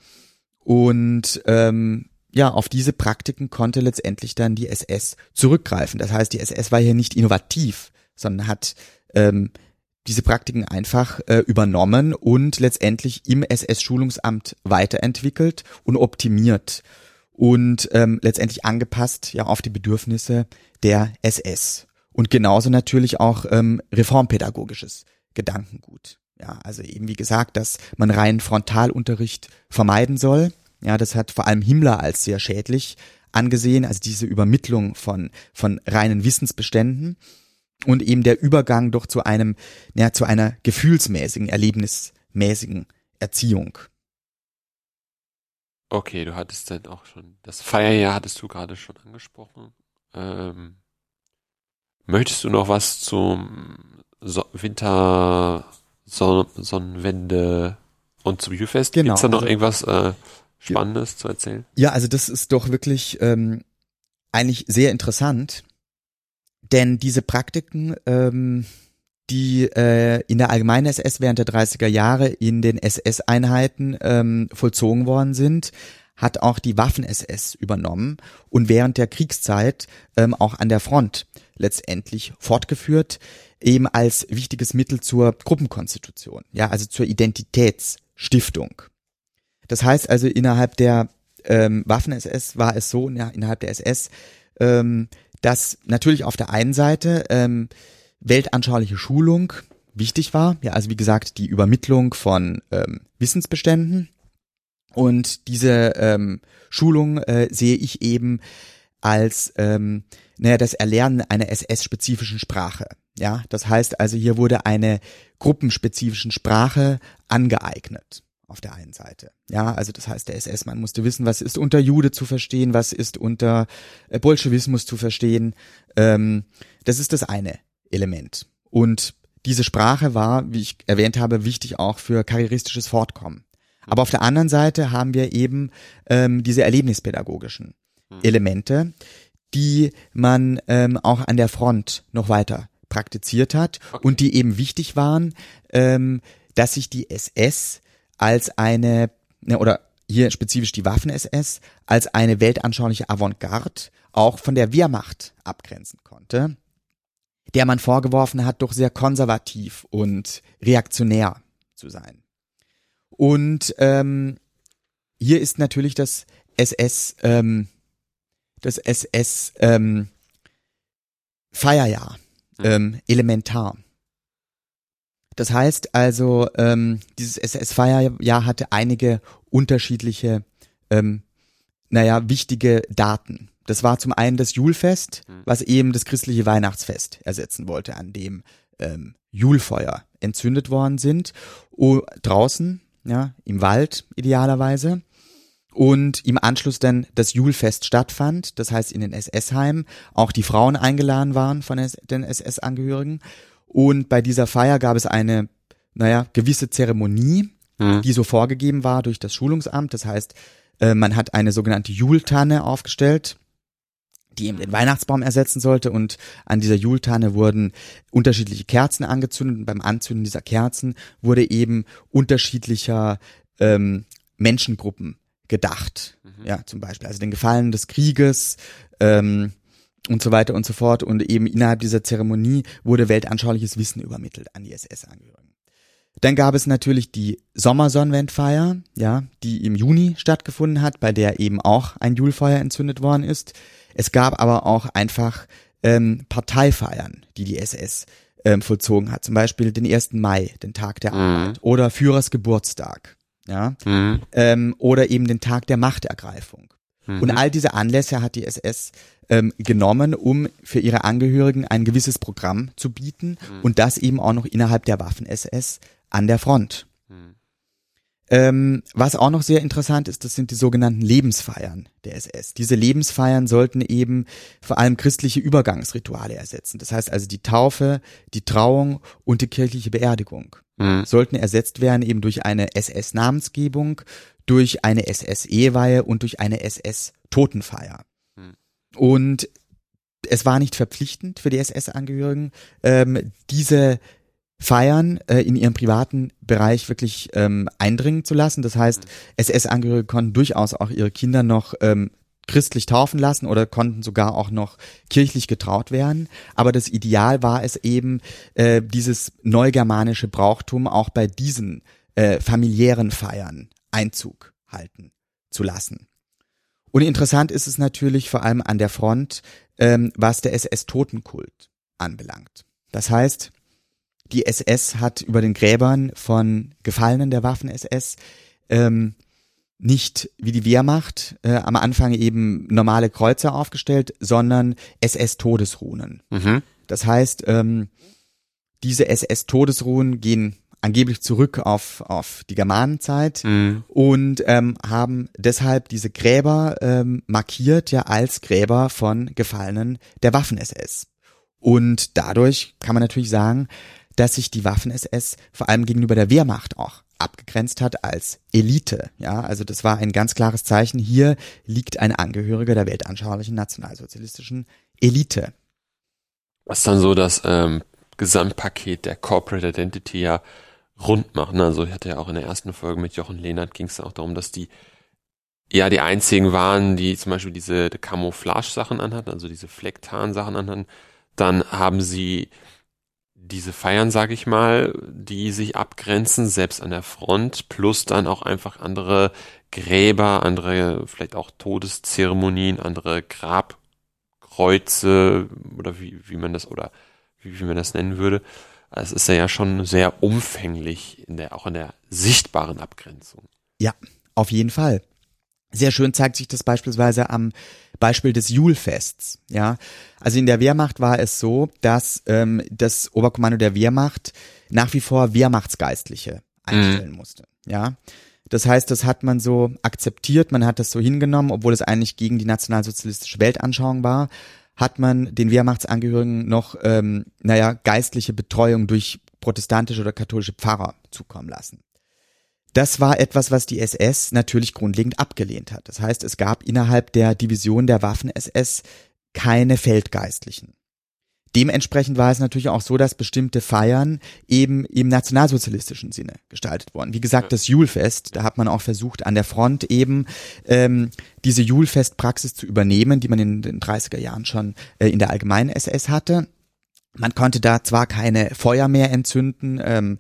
und ähm, ja, auf diese Praktiken konnte letztendlich dann die SS zurückgreifen. Das heißt, die SS war hier nicht innovativ, sondern hat ähm, diese Praktiken einfach äh, übernommen und letztendlich im SS-Schulungsamt weiterentwickelt und optimiert und ähm, letztendlich angepasst ja auf die Bedürfnisse der SS und genauso natürlich auch ähm, reformpädagogisches Gedankengut. Ja, also eben wie gesagt, dass man rein Frontalunterricht vermeiden soll. Ja, das hat vor allem Himmler als sehr schädlich angesehen, also diese Übermittlung von von reinen Wissensbeständen und eben der Übergang doch zu einem ja zu einer gefühlsmäßigen, erlebnismäßigen Erziehung. Okay, du hattest dann auch schon das Feierjahr hattest du gerade schon angesprochen. Ähm, möchtest du noch was zum so Winter Son Sonnenwende und zum Juhfest? Genau, Gibt's da noch also, irgendwas äh, Spannendes ja, zu erzählen? Ja, also das ist doch wirklich ähm, eigentlich sehr interessant, denn diese Praktiken ähm, die äh, in der allgemeinen SS während der 30er Jahre in den SS-Einheiten ähm, vollzogen worden sind, hat auch die Waffen-SS übernommen und während der Kriegszeit ähm, auch an der Front letztendlich fortgeführt, eben als wichtiges Mittel zur Gruppenkonstitution, ja, also zur Identitätsstiftung. Das heißt also, innerhalb der ähm, Waffen-SS war es so, ja, innerhalb der SS, ähm, dass natürlich auf der einen Seite ähm, weltanschauliche Schulung wichtig war. Ja, also wie gesagt, die Übermittlung von ähm, Wissensbeständen. Und diese ähm, Schulung äh, sehe ich eben als ähm, naja, das Erlernen einer SS-spezifischen Sprache. Ja, das heißt also, hier wurde eine gruppenspezifischen Sprache angeeignet auf der einen Seite. Ja, also das heißt, der SS-Mann musste wissen, was ist unter Jude zu verstehen, was ist unter äh, Bolschewismus zu verstehen. Ähm, das ist das eine. Element. Und diese Sprache war, wie ich erwähnt habe, wichtig auch für karrieristisches Fortkommen. Aber auf der anderen Seite haben wir eben ähm, diese erlebnispädagogischen. Elemente, die man ähm, auch an der Front noch weiter praktiziert hat okay. und die eben wichtig waren, ähm, dass sich die SS als eine, ne, oder hier spezifisch die Waffen-SS, als eine weltanschauliche Avantgarde auch von der Wehrmacht abgrenzen konnte der man vorgeworfen hat, doch sehr konservativ und reaktionär zu sein. Und ähm, hier ist natürlich das SS, ähm, das SS ähm, Feierjahr ähm, elementar. Das heißt also, ähm, dieses SS-Feierjahr hatte einige unterschiedliche, ähm, naja, wichtige Daten. Das war zum einen das Julfest, was eben das christliche Weihnachtsfest ersetzen wollte, an dem ähm, Julfeuer entzündet worden sind. Oh, draußen, ja, im Wald idealerweise. Und im Anschluss dann das Julfest stattfand, das heißt in den SS-Heimen auch die Frauen eingeladen waren von den SS-Angehörigen. Und bei dieser Feier gab es eine, naja, gewisse Zeremonie, mhm. die so vorgegeben war durch das Schulungsamt. Das heißt, äh, man hat eine sogenannte Jultanne aufgestellt die eben den Weihnachtsbaum ersetzen sollte und an dieser Jultanne wurden unterschiedliche Kerzen angezündet und beim Anzünden dieser Kerzen wurde eben unterschiedlicher ähm, Menschengruppen gedacht. Mhm. Ja, zum Beispiel also den Gefallen des Krieges ähm, und so weiter und so fort und eben innerhalb dieser Zeremonie wurde weltanschauliches Wissen übermittelt an die SS-Angehörigen. Dann gab es natürlich die Sommersonnenwendfeier, ja, die im Juni stattgefunden hat, bei der eben auch ein Julfeuer entzündet worden ist. Es gab aber auch einfach ähm, Parteifeiern, die die SS ähm, vollzogen hat. Zum Beispiel den 1. Mai, den Tag der mhm. Arbeit, oder Führers Geburtstag, ja, mhm. ähm, oder eben den Tag der Machtergreifung. Mhm. Und all diese Anlässe hat die SS ähm, genommen, um für ihre Angehörigen ein gewisses Programm zu bieten mhm. und das eben auch noch innerhalb der Waffen-SS an der Front. Mhm. Ähm, was auch noch sehr interessant ist, das sind die sogenannten Lebensfeiern der SS. Diese Lebensfeiern sollten eben vor allem christliche Übergangsrituale ersetzen. Das heißt also die Taufe, die Trauung und die kirchliche Beerdigung mhm. sollten ersetzt werden eben durch eine SS-Namensgebung, durch eine SS-Eheweihe und durch eine SS-Totenfeier. Mhm. Und es war nicht verpflichtend für die SS-Angehörigen, ähm, diese Feiern äh, in ihrem privaten Bereich wirklich ähm, eindringen zu lassen. Das heißt, SS-Angehörige konnten durchaus auch ihre Kinder noch ähm, christlich taufen lassen oder konnten sogar auch noch kirchlich getraut werden. Aber das Ideal war es eben, äh, dieses neugermanische Brauchtum auch bei diesen äh, familiären Feiern Einzug halten zu lassen. Und interessant ist es natürlich vor allem an der Front, ähm, was der SS-Totenkult anbelangt. Das heißt, die SS hat über den Gräbern von Gefallenen der Waffen-SS ähm, nicht wie die Wehrmacht äh, am Anfang eben normale Kreuzer aufgestellt, sondern SS-Todesrunen. Mhm. Das heißt, ähm, diese SS-Todesruhen gehen angeblich zurück auf, auf die Germanenzeit mhm. und ähm, haben deshalb diese Gräber ähm, markiert ja als Gräber von Gefallenen der Waffen-SS. Und dadurch kann man natürlich sagen, dass sich die Waffen-SS vor allem gegenüber der Wehrmacht auch abgegrenzt hat als Elite. Ja, also das war ein ganz klares Zeichen. Hier liegt ein Angehöriger der weltanschaulichen nationalsozialistischen Elite. Was dann so das ähm, Gesamtpaket der Corporate Identity ja rund macht. Also ich hatte ja auch in der ersten Folge mit Jochen Lehnert ging es auch darum, dass die ja die einzigen waren, die zum Beispiel diese Camouflage-Sachen anhatten, also diese Flecktarn-Sachen anhatten. Dann haben sie diese Feiern, sage ich mal, die sich abgrenzen, selbst an der Front, plus dann auch einfach andere Gräber, andere vielleicht auch Todeszeremonien, andere Grabkreuze oder wie, wie man das oder wie, wie man das nennen würde. Es ist ja schon sehr umfänglich in der, auch in der sichtbaren Abgrenzung. Ja, auf jeden Fall. Sehr schön zeigt sich das beispielsweise am Beispiel des Julfests. Ja, also in der Wehrmacht war es so, dass ähm, das Oberkommando der Wehrmacht nach wie vor Wehrmachtsgeistliche einstellen mhm. musste. Ja, das heißt, das hat man so akzeptiert, man hat das so hingenommen, obwohl es eigentlich gegen die nationalsozialistische Weltanschauung war, hat man den Wehrmachtsangehörigen noch, ähm, naja, geistliche Betreuung durch protestantische oder katholische Pfarrer zukommen lassen. Das war etwas, was die SS natürlich grundlegend abgelehnt hat. Das heißt, es gab innerhalb der Division der Waffen-SS keine Feldgeistlichen. Dementsprechend war es natürlich auch so, dass bestimmte Feiern eben im nationalsozialistischen Sinne gestaltet wurden. Wie gesagt, das Julfest, da hat man auch versucht, an der Front eben ähm, diese Julfestpraxis zu übernehmen, die man in den 30er Jahren schon äh, in der allgemeinen SS hatte. Man konnte da zwar keine Feuer mehr entzünden, ähm,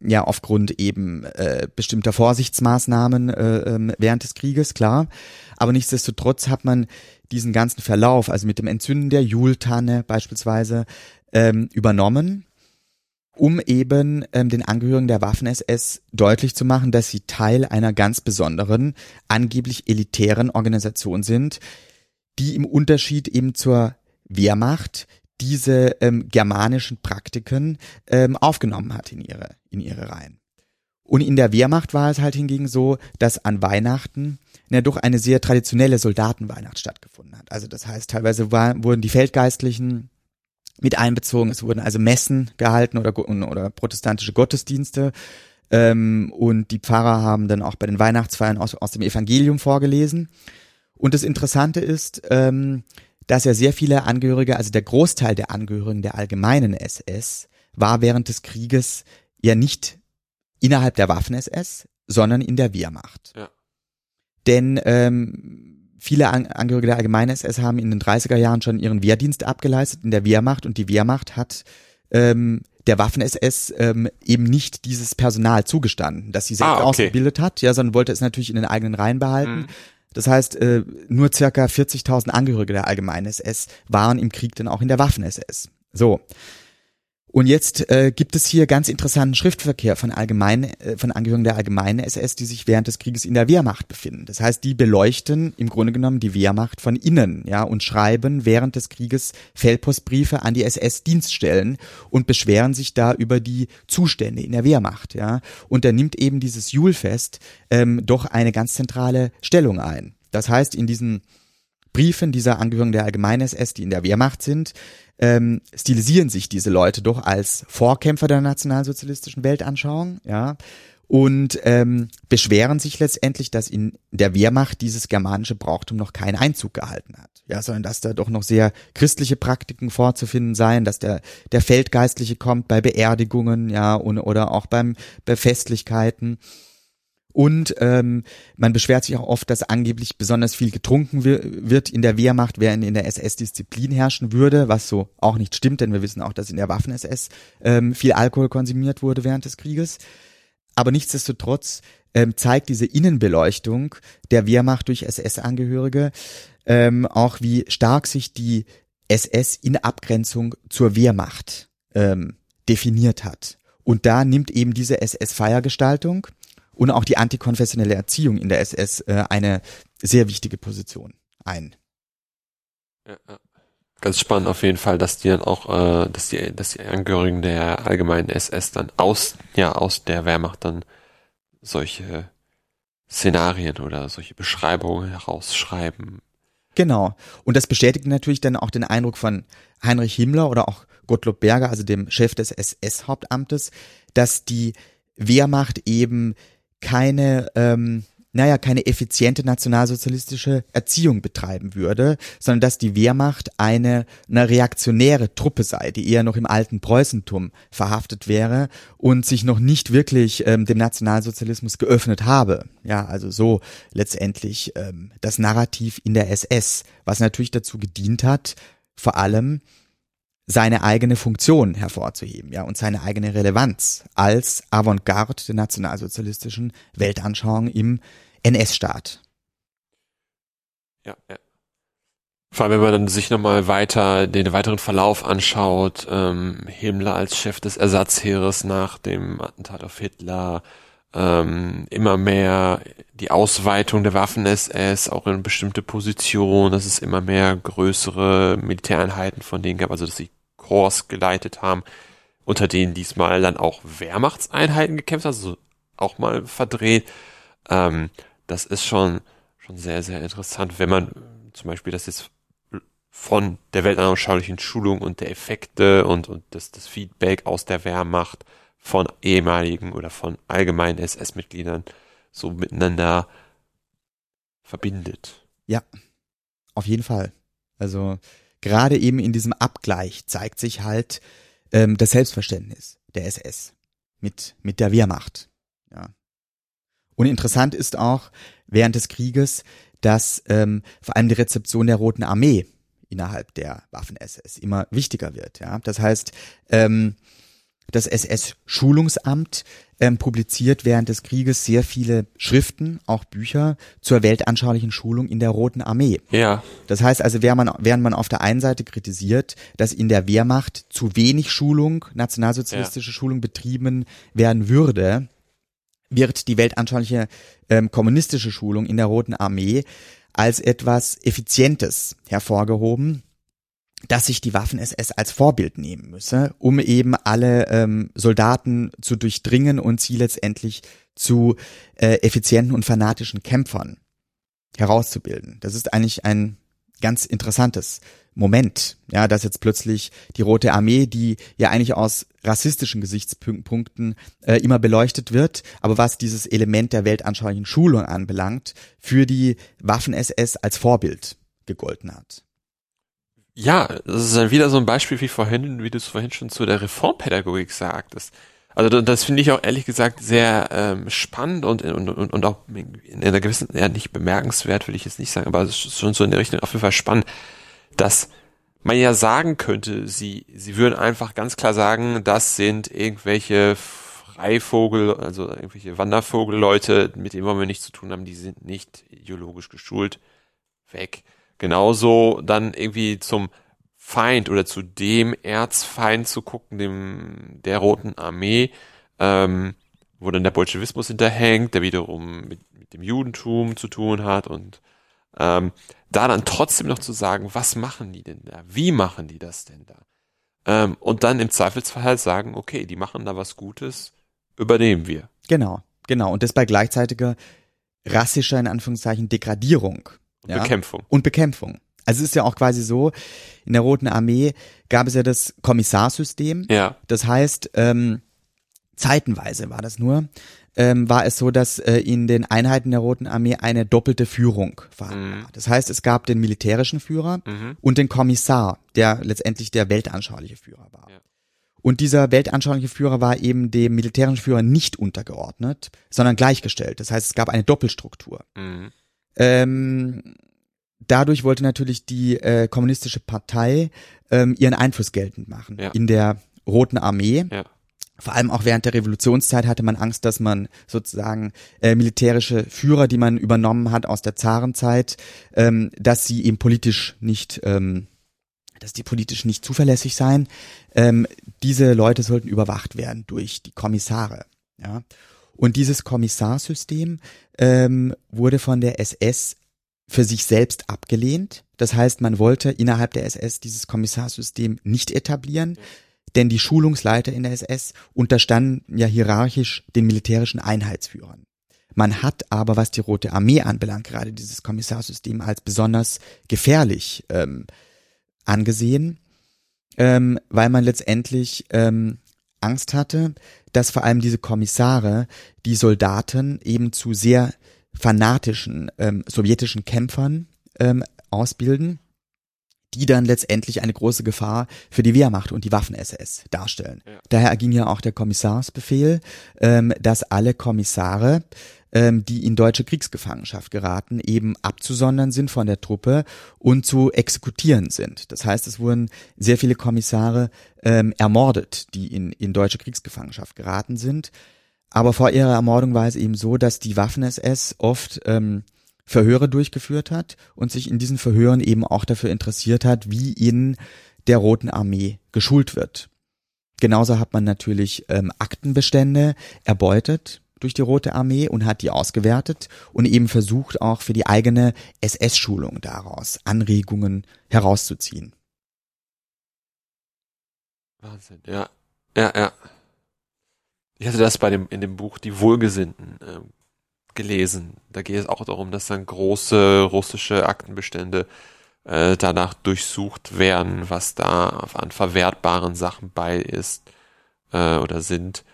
ja aufgrund eben äh, bestimmter Vorsichtsmaßnahmen äh, äh, während des Krieges, klar. Aber nichtsdestotrotz hat man diesen ganzen Verlauf, also mit dem Entzünden der Jultanne beispielsweise, ähm, übernommen, um eben ähm, den Angehörigen der Waffen-SS deutlich zu machen, dass sie Teil einer ganz besonderen, angeblich elitären Organisation sind, die im Unterschied eben zur Wehrmacht diese ähm, germanischen Praktiken ähm, aufgenommen hat in ihre, in ihre Reihen. Und in der Wehrmacht war es halt hingegen so, dass an Weihnachten ja doch eine sehr traditionelle Soldatenweihnacht stattgefunden hat. Also das heißt, teilweise war, wurden die Feldgeistlichen mit einbezogen, es wurden also Messen gehalten oder, oder protestantische Gottesdienste. Ähm, und die Pfarrer haben dann auch bei den Weihnachtsfeiern aus, aus dem Evangelium vorgelesen. Und das Interessante ist, ähm, dass ja sehr viele Angehörige, also der Großteil der Angehörigen der allgemeinen SS, war während des Krieges ja nicht innerhalb der Waffen-SS, sondern in der Wehrmacht. Ja. Denn ähm, viele Angehörige der allgemeinen SS haben in den 30er Jahren schon ihren Wehrdienst abgeleistet in der Wehrmacht und die Wehrmacht hat ähm, der Waffen-SS ähm, eben nicht dieses Personal zugestanden, das sie selbst ah, okay. ausgebildet hat, ja, sondern wollte es natürlich in den eigenen Reihen behalten. Mhm. Das heißt, äh, nur circa 40.000 Angehörige der allgemeinen SS waren im Krieg dann auch in der Waffen-SS. So. Und jetzt äh, gibt es hier ganz interessanten Schriftverkehr von allgemein, äh, von Angehörigen der allgemeinen SS, die sich während des Krieges in der Wehrmacht befinden. Das heißt, die beleuchten im Grunde genommen die Wehrmacht von innen, ja, und schreiben während des Krieges Feldpostbriefe an die SS-Dienststellen und beschweren sich da über die Zustände in der Wehrmacht, ja. Und da nimmt eben dieses Julfest ähm, doch eine ganz zentrale Stellung ein. Das heißt, in diesen Briefen dieser Angehörigen der allgemeinen SS, die in der Wehrmacht sind, ähm, stilisieren sich diese Leute doch als Vorkämpfer der nationalsozialistischen Weltanschauung, ja, und ähm, beschweren sich letztendlich, dass in der Wehrmacht dieses germanische Brauchtum noch keinen Einzug gehalten hat. Ja, sondern dass da doch noch sehr christliche Praktiken vorzufinden seien, dass der, der Feldgeistliche kommt bei Beerdigungen, ja, und, oder auch beim, bei Festlichkeiten. Und ähm, man beschwert sich auch oft, dass angeblich besonders viel getrunken wird in der Wehrmacht, während in der SS Disziplin herrschen würde, was so auch nicht stimmt, denn wir wissen auch, dass in der Waffen-SS ähm, viel Alkohol konsumiert wurde während des Krieges. Aber nichtsdestotrotz ähm, zeigt diese Innenbeleuchtung der Wehrmacht durch SS-Angehörige ähm, auch, wie stark sich die SS in Abgrenzung zur Wehrmacht ähm, definiert hat. Und da nimmt eben diese SS-Feiergestaltung und auch die antikonfessionelle Erziehung in der SS äh, eine sehr wichtige Position ein. Ja. Ganz spannend auf jeden Fall, dass die dann auch, äh, dass die, dass die Angehörigen der allgemeinen SS dann aus, ja, aus der Wehrmacht dann solche Szenarien oder solche Beschreibungen herausschreiben. Genau. Und das bestätigt natürlich dann auch den Eindruck von Heinrich Himmler oder auch Gottlob Berger, also dem Chef des SS-Hauptamtes, dass die Wehrmacht eben keine, ähm, naja, keine effiziente nationalsozialistische Erziehung betreiben würde, sondern dass die Wehrmacht eine, eine reaktionäre Truppe sei, die eher noch im alten Preußentum verhaftet wäre und sich noch nicht wirklich ähm, dem Nationalsozialismus geöffnet habe. Ja, also so letztendlich ähm, das Narrativ in der SS, was natürlich dazu gedient hat, vor allem seine eigene Funktion hervorzuheben, ja, und seine eigene Relevanz als Avantgarde der nationalsozialistischen Weltanschauung im NS-Staat. Ja, ja. Vor allem, wenn man dann sich nochmal weiter den weiteren Verlauf anschaut, ähm, Himmler als Chef des Ersatzheeres nach dem Attentat auf Hitler, ähm, immer mehr die Ausweitung der Waffen-SS auch in bestimmte Positionen, dass es immer mehr größere Militäreinheiten von denen gab, also dass sie Korps geleitet haben, unter denen diesmal dann auch Wehrmachtseinheiten gekämpft, also auch mal verdreht. Ähm, das ist schon, schon sehr, sehr interessant, wenn man zum Beispiel das jetzt von der weltanschaulichen Schulung und der Effekte und, und das, das Feedback aus der Wehrmacht von ehemaligen oder von allgemeinen SS-Mitgliedern so miteinander verbindet. Ja, auf jeden Fall. Also gerade eben in diesem Abgleich zeigt sich halt ähm, das Selbstverständnis der SS mit, mit der Wehrmacht. Ja. Und interessant ist auch während des Krieges, dass ähm, vor allem die Rezeption der Roten Armee innerhalb der Waffen-SS immer wichtiger wird. Ja, das heißt, ähm, das SS-Schulungsamt ähm, publiziert während des Krieges sehr viele Schriften, auch Bücher zur weltanschaulichen Schulung in der Roten Armee. Ja. Das heißt also, während man, während man auf der einen Seite kritisiert, dass in der Wehrmacht zu wenig Schulung, nationalsozialistische ja. Schulung betrieben werden würde, wird die weltanschauliche ähm, kommunistische Schulung in der Roten Armee als etwas Effizientes hervorgehoben dass sich die Waffen-SS als Vorbild nehmen müsse, um eben alle ähm, Soldaten zu durchdringen und sie letztendlich zu äh, effizienten und fanatischen Kämpfern herauszubilden. Das ist eigentlich ein ganz interessantes Moment, ja, dass jetzt plötzlich die Rote Armee, die ja eigentlich aus rassistischen Gesichtspunkten äh, immer beleuchtet wird, aber was dieses Element der weltanschaulichen Schulung anbelangt, für die Waffen-SS als Vorbild gegolten hat. Ja, das ist dann wieder so ein Beispiel wie vorhin, wie du es vorhin schon zu der Reformpädagogik sagtest. Also das finde ich auch ehrlich gesagt sehr ähm, spannend und, und, und, und auch in einer gewissen, ja nicht bemerkenswert, will ich jetzt nicht sagen, aber es ist schon so in der Richtung auf jeden Fall spannend, dass man ja sagen könnte, sie, sie würden einfach ganz klar sagen, das sind irgendwelche Freivogel, also irgendwelche Wandervogelleute, mit denen wollen wir nichts zu tun haben, die sind nicht ideologisch geschult, weg. Genauso dann irgendwie zum Feind oder zu dem Erzfeind zu gucken, dem der Roten Armee, ähm, wo dann der Bolschewismus hinterhängt, der wiederum mit, mit dem Judentum zu tun hat und ähm, da dann trotzdem noch zu sagen, was machen die denn da? Wie machen die das denn da? Ähm, und dann im Zweifelsfall halt sagen, okay, die machen da was Gutes, übernehmen wir. Genau, genau. Und das bei gleichzeitiger rassischer, in Anführungszeichen, Degradierung. Und ja? Bekämpfung. Und Bekämpfung. Also es ist ja auch quasi so, in der Roten Armee gab es ja das Kommissarssystem. Ja. Das heißt, ähm, zeitenweise war das nur, ähm, war es so, dass äh, in den Einheiten der Roten Armee eine doppelte Führung war. Mhm. Das heißt, es gab den militärischen Führer mhm. und den Kommissar, der letztendlich der weltanschauliche Führer war. Ja. Und dieser weltanschauliche Führer war eben dem militärischen Führer nicht untergeordnet, sondern gleichgestellt. Das heißt, es gab eine Doppelstruktur. Mhm. Ähm, dadurch wollte natürlich die äh, kommunistische Partei ähm, ihren Einfluss geltend machen ja. in der Roten Armee. Ja. Vor allem auch während der Revolutionszeit hatte man Angst, dass man sozusagen äh, militärische Führer, die man übernommen hat aus der Zarenzeit, ähm, dass sie eben politisch nicht, ähm, dass die politisch nicht zuverlässig seien. Ähm, diese Leute sollten überwacht werden durch die Kommissare. Ja. Und dieses Kommissarssystem ähm, wurde von der SS für sich selbst abgelehnt. Das heißt, man wollte innerhalb der SS dieses Kommissarssystem nicht etablieren. Denn die Schulungsleiter in der SS unterstanden ja hierarchisch den militärischen Einheitsführern. Man hat aber, was die Rote Armee anbelangt, gerade dieses Kommissarssystem als besonders gefährlich ähm, angesehen, ähm, weil man letztendlich ähm, Angst hatte, dass vor allem diese Kommissare die Soldaten eben zu sehr fanatischen ähm, sowjetischen Kämpfern ähm, ausbilden die dann letztendlich eine große Gefahr für die Wehrmacht und die Waffen-SS darstellen. Ja. Daher ging ja auch der Kommissarsbefehl, ähm, dass alle Kommissare, ähm, die in deutsche Kriegsgefangenschaft geraten, eben abzusondern sind von der Truppe und zu exekutieren sind. Das heißt, es wurden sehr viele Kommissare ähm, ermordet, die in, in deutsche Kriegsgefangenschaft geraten sind. Aber vor ihrer Ermordung war es eben so, dass die Waffen-SS oft ähm, Verhöre durchgeführt hat und sich in diesen Verhören eben auch dafür interessiert hat, wie in der Roten Armee geschult wird. Genauso hat man natürlich ähm, Aktenbestände erbeutet durch die Rote Armee und hat die ausgewertet und eben versucht auch für die eigene SS-Schulung daraus Anregungen herauszuziehen. Wahnsinn, ja, ja, ja. Ich hatte das bei dem in dem Buch Die Wohlgesinnten ähm, gelesen. Da geht es auch darum, dass dann große russische Aktenbestände äh, danach durchsucht werden, was da an verwertbaren Sachen bei ist äh, oder sind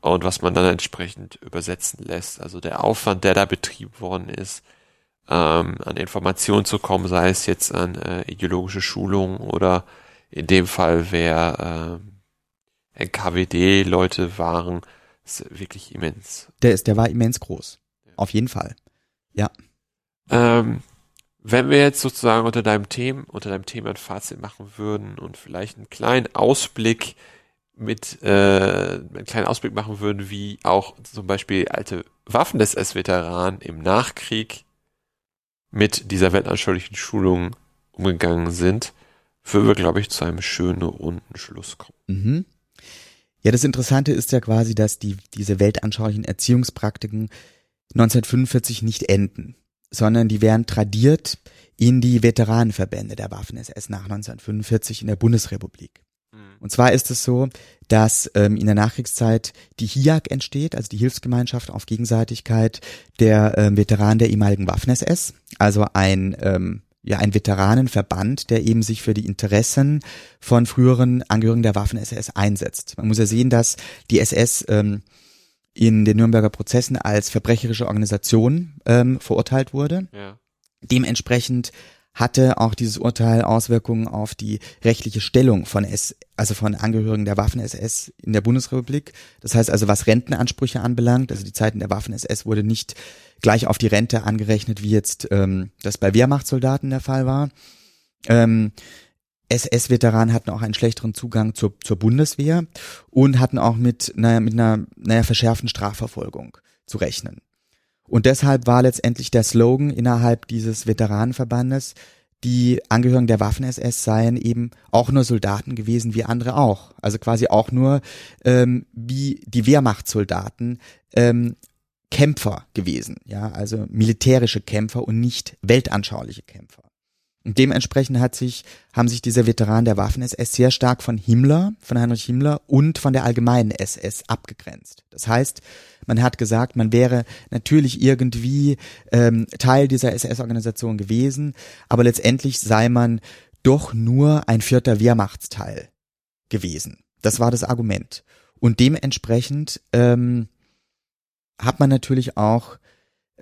und was man dann entsprechend übersetzen lässt. Also der Aufwand, der da betrieben worden ist, ähm, an Informationen zu kommen, sei es jetzt an äh, ideologische Schulungen oder in dem Fall, wer äh, NKWD-Leute waren, ist wirklich immens. Der ist, der war immens groß auf jeden Fall. Ja. Ähm, wenn wir jetzt sozusagen unter deinem Thema, unter deinem Thema ein Fazit machen würden und vielleicht einen kleinen Ausblick mit, äh, einen kleinen Ausblick machen würden, wie auch zum Beispiel alte Waffen des S-Veteranen im Nachkrieg mit dieser weltanschaulichen Schulung umgegangen sind, würden wir, glaube ich, zu einem schönen runden Schluss kommen. Mhm. Ja, das Interessante ist ja quasi, dass die, diese weltanschaulichen Erziehungspraktiken 1945 nicht enden, sondern die werden tradiert in die Veteranenverbände der Waffen-SS nach 1945 in der Bundesrepublik. Mhm. Und zwar ist es so, dass ähm, in der Nachkriegszeit die HIAG entsteht, also die Hilfsgemeinschaft auf Gegenseitigkeit der ähm, Veteranen der ehemaligen Waffen-SS, also ein ähm, ja ein Veteranenverband, der eben sich für die Interessen von früheren Angehörigen der Waffen-SS einsetzt. Man muss ja sehen, dass die SS ähm, in den Nürnberger Prozessen als verbrecherische Organisation ähm, verurteilt wurde. Ja. Dementsprechend hatte auch dieses Urteil Auswirkungen auf die rechtliche Stellung von S, also von Angehörigen der Waffen-SS in der Bundesrepublik. Das heißt also, was Rentenansprüche anbelangt, also die Zeiten der Waffen-SS wurde nicht gleich auf die Rente angerechnet, wie jetzt ähm, das bei Wehrmachtssoldaten der Fall war. Ähm, SS-Veteranen hatten auch einen schlechteren Zugang zur, zur Bundeswehr und hatten auch mit, naja, mit einer naja, verschärften Strafverfolgung zu rechnen. Und deshalb war letztendlich der Slogan innerhalb dieses Veteranenverbandes, die Angehörigen der Waffen-SS seien eben auch nur Soldaten gewesen wie andere auch. Also quasi auch nur ähm, wie die Wehrmachtssoldaten ähm, Kämpfer gewesen, ja, also militärische Kämpfer und nicht weltanschauliche Kämpfer. Dementsprechend hat sich, haben sich diese Veteranen der Waffen-SS sehr stark von Himmler, von Heinrich Himmler und von der allgemeinen SS abgegrenzt. Das heißt, man hat gesagt, man wäre natürlich irgendwie ähm, Teil dieser SS-Organisation gewesen, aber letztendlich sei man doch nur ein vierter Wehrmachtsteil gewesen. Das war das Argument. Und dementsprechend ähm, hat man natürlich auch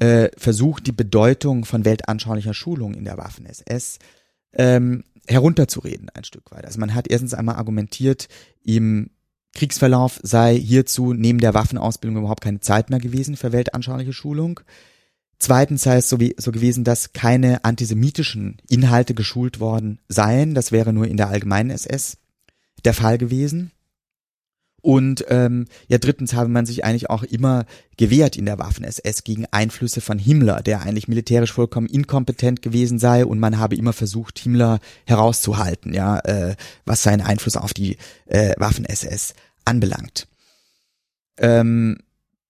äh, versucht, die Bedeutung von weltanschaulicher Schulung in der Waffen-SS ähm, herunterzureden ein Stück weit. Also man hat erstens einmal argumentiert, im Kriegsverlauf sei hierzu neben der Waffenausbildung überhaupt keine Zeit mehr gewesen für weltanschauliche Schulung. Zweitens sei es so, wie, so gewesen, dass keine antisemitischen Inhalte geschult worden seien. Das wäre nur in der allgemeinen SS der Fall gewesen. Und ähm, ja, drittens habe man sich eigentlich auch immer gewehrt in der Waffen-SS gegen Einflüsse von Himmler, der eigentlich militärisch vollkommen inkompetent gewesen sei und man habe immer versucht, Himmler herauszuhalten, ja, äh, was seinen Einfluss auf die äh, Waffen-SS anbelangt. Ähm,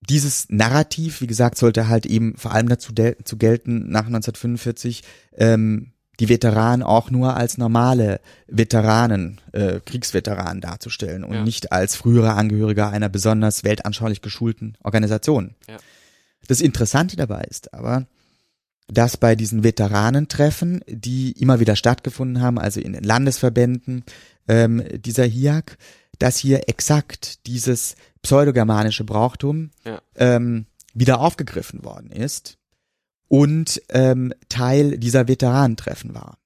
dieses Narrativ, wie gesagt, sollte halt eben vor allem dazu zu gelten, nach 1945 ähm, die Veteranen auch nur als normale Veteranen, äh, Kriegsveteranen darzustellen und ja. nicht als frühere Angehörige einer besonders weltanschaulich geschulten Organisation. Ja. Das Interessante dabei ist aber, dass bei diesen Veteranentreffen, die immer wieder stattgefunden haben, also in den Landesverbänden ähm, dieser HIAC, dass hier exakt dieses pseudogermanische Brauchtum ja. ähm, wieder aufgegriffen worden ist und ähm, Teil dieser Veteranentreffen war.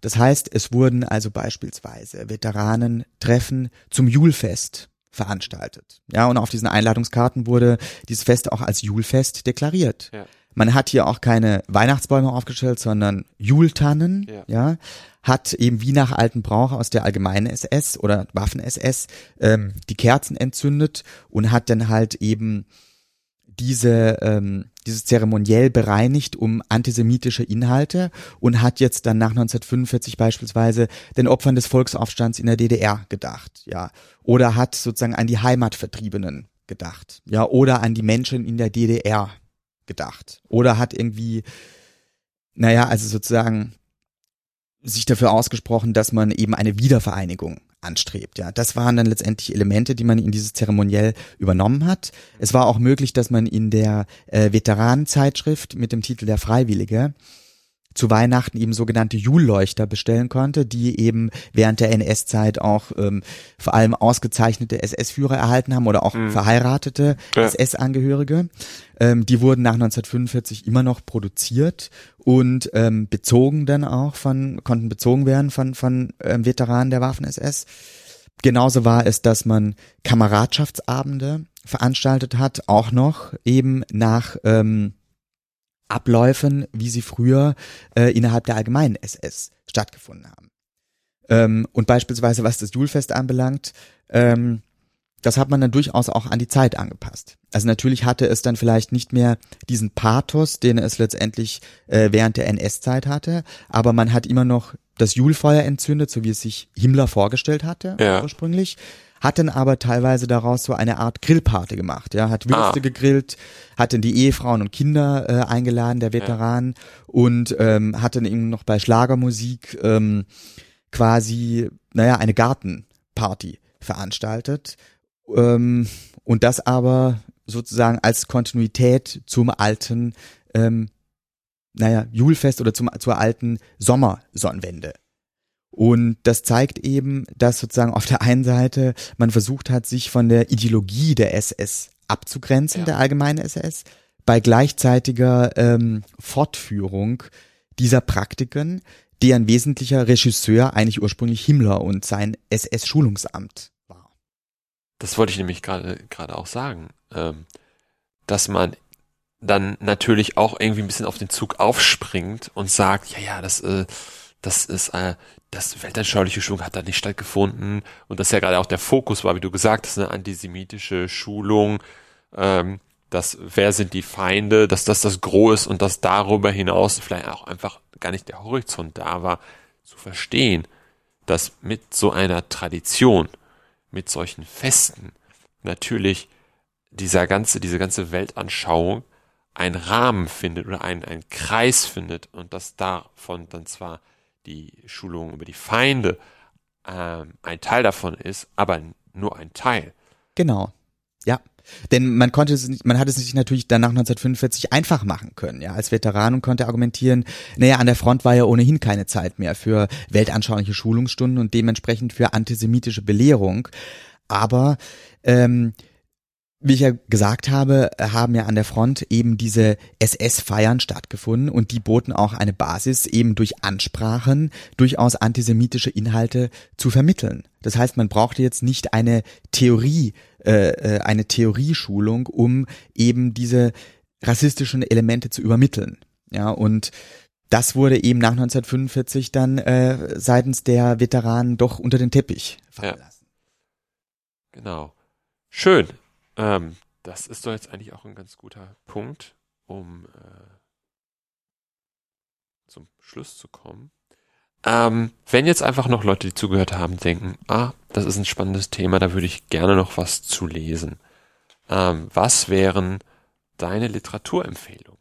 Das heißt, es wurden also beispielsweise Veteranentreffen zum Julfest veranstaltet. Ja, und auf diesen Einladungskarten wurde dieses Fest auch als Julfest deklariert. Ja. Man hat hier auch keine Weihnachtsbäume aufgestellt, sondern Jultannen, ja. ja, hat eben wie nach alten Brauch aus der allgemeinen SS oder Waffen-SS ähm, die Kerzen entzündet und hat dann halt eben diese, ähm, dieses Zeremoniell bereinigt um antisemitische Inhalte und hat jetzt dann nach 1945 beispielsweise den Opfern des Volksaufstands in der DDR gedacht, ja, oder hat sozusagen an die Heimatvertriebenen gedacht, ja, oder an die Menschen in der DDR gedacht, oder hat irgendwie, naja, also sozusagen sich dafür ausgesprochen, dass man eben eine Wiedervereinigung anstrebt. Ja, das waren dann letztendlich Elemente, die man in dieses Zeremoniell übernommen hat. Es war auch möglich, dass man in der äh, Veteranenzeitschrift mit dem Titel Der Freiwillige zu Weihnachten eben sogenannte Julleuchter bestellen konnte, die eben während der NS-Zeit auch ähm, vor allem ausgezeichnete SS-Führer erhalten haben oder auch mhm. verheiratete ja. SS-Angehörige. Ähm, die wurden nach 1945 immer noch produziert und ähm, bezogen dann auch von, konnten bezogen werden von, von ähm, Veteranen der Waffen-SS. Genauso war es, dass man Kameradschaftsabende veranstaltet hat, auch noch eben nach ähm, Abläufen, wie sie früher äh, innerhalb der allgemeinen SS stattgefunden haben. Ähm, und beispielsweise, was das Julfest anbelangt, ähm, das hat man dann durchaus auch an die Zeit angepasst. Also natürlich hatte es dann vielleicht nicht mehr diesen Pathos, den es letztendlich äh, während der NS-Zeit hatte, aber man hat immer noch das Julfeuer entzündet, so wie es sich Himmler vorgestellt hatte ja. ursprünglich hat dann aber teilweise daraus so eine Art Grillparty gemacht, ja, hat Würste ah. gegrillt, hat dann die Ehefrauen und Kinder äh, eingeladen, der Veteranen, ja. und ähm, hat dann eben noch bei Schlagermusik ähm, quasi, naja, eine Gartenparty veranstaltet. Ähm, und das aber sozusagen als Kontinuität zum alten, ähm, naja, Julfest oder zum, zur alten Sommersonnenwende und das zeigt eben, dass sozusagen auf der einen Seite man versucht hat, sich von der Ideologie der SS abzugrenzen, ja. der allgemeinen SS, bei gleichzeitiger ähm, Fortführung dieser Praktiken, deren wesentlicher Regisseur eigentlich ursprünglich Himmler und sein SS-Schulungsamt war. Das wollte ich nämlich gerade gerade auch sagen, ähm, dass man dann natürlich auch irgendwie ein bisschen auf den Zug aufspringt und sagt, ja, ja, das, äh, das ist, äh, das weltanschauliche Schulung hat da nicht stattgefunden. Und das ja gerade auch der Fokus war, wie du gesagt hast, eine antisemitische Schulung, ähm, dass wer sind die Feinde, dass das das Gros ist und dass darüber hinaus vielleicht auch einfach gar nicht der Horizont da war, zu verstehen, dass mit so einer Tradition, mit solchen Festen natürlich dieser ganze, diese ganze Weltanschauung einen Rahmen findet oder einen, einen Kreis findet und dass davon dann zwar die Schulung über die Feinde ähm, ein Teil davon ist, aber nur ein Teil. Genau. Ja. Denn man konnte es nicht, man hat es sich natürlich dann nach 1945 einfach machen können, ja. Als Veteran und konnte argumentieren, naja, an der Front war ja ohnehin keine Zeit mehr für weltanschauliche Schulungsstunden und dementsprechend für antisemitische Belehrung. Aber ähm, wie ich ja gesagt habe, haben ja an der Front eben diese SS-Feiern stattgefunden und die boten auch eine Basis, eben durch Ansprachen durchaus antisemitische Inhalte zu vermitteln. Das heißt, man brauchte jetzt nicht eine Theorie, äh, äh eine Theorieschulung, um eben diese rassistischen Elemente zu übermitteln. Ja, und das wurde eben nach 1945 dann äh, seitens der Veteranen doch unter den Teppich fallen ja. lassen. Genau. Schön. Ähm, das ist doch jetzt eigentlich auch ein ganz guter Punkt, um äh, zum Schluss zu kommen. Ähm, wenn jetzt einfach noch Leute, die zugehört haben, denken, ah, das ist ein spannendes Thema, da würde ich gerne noch was zu lesen. Ähm, was wären deine Literaturempfehlungen?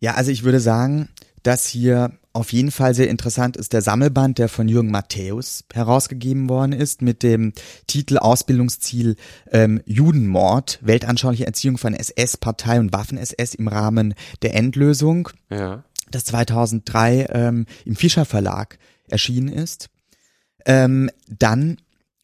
Ja, also ich würde sagen, dass hier auf jeden Fall sehr interessant ist der Sammelband, der von Jürgen Matthäus herausgegeben worden ist, mit dem Titel Ausbildungsziel ähm, Judenmord, weltanschauliche Erziehung von SS, Partei und Waffen-SS im Rahmen der Endlösung, ja. das 2003 ähm, im Fischer Verlag erschienen ist. Ähm, dann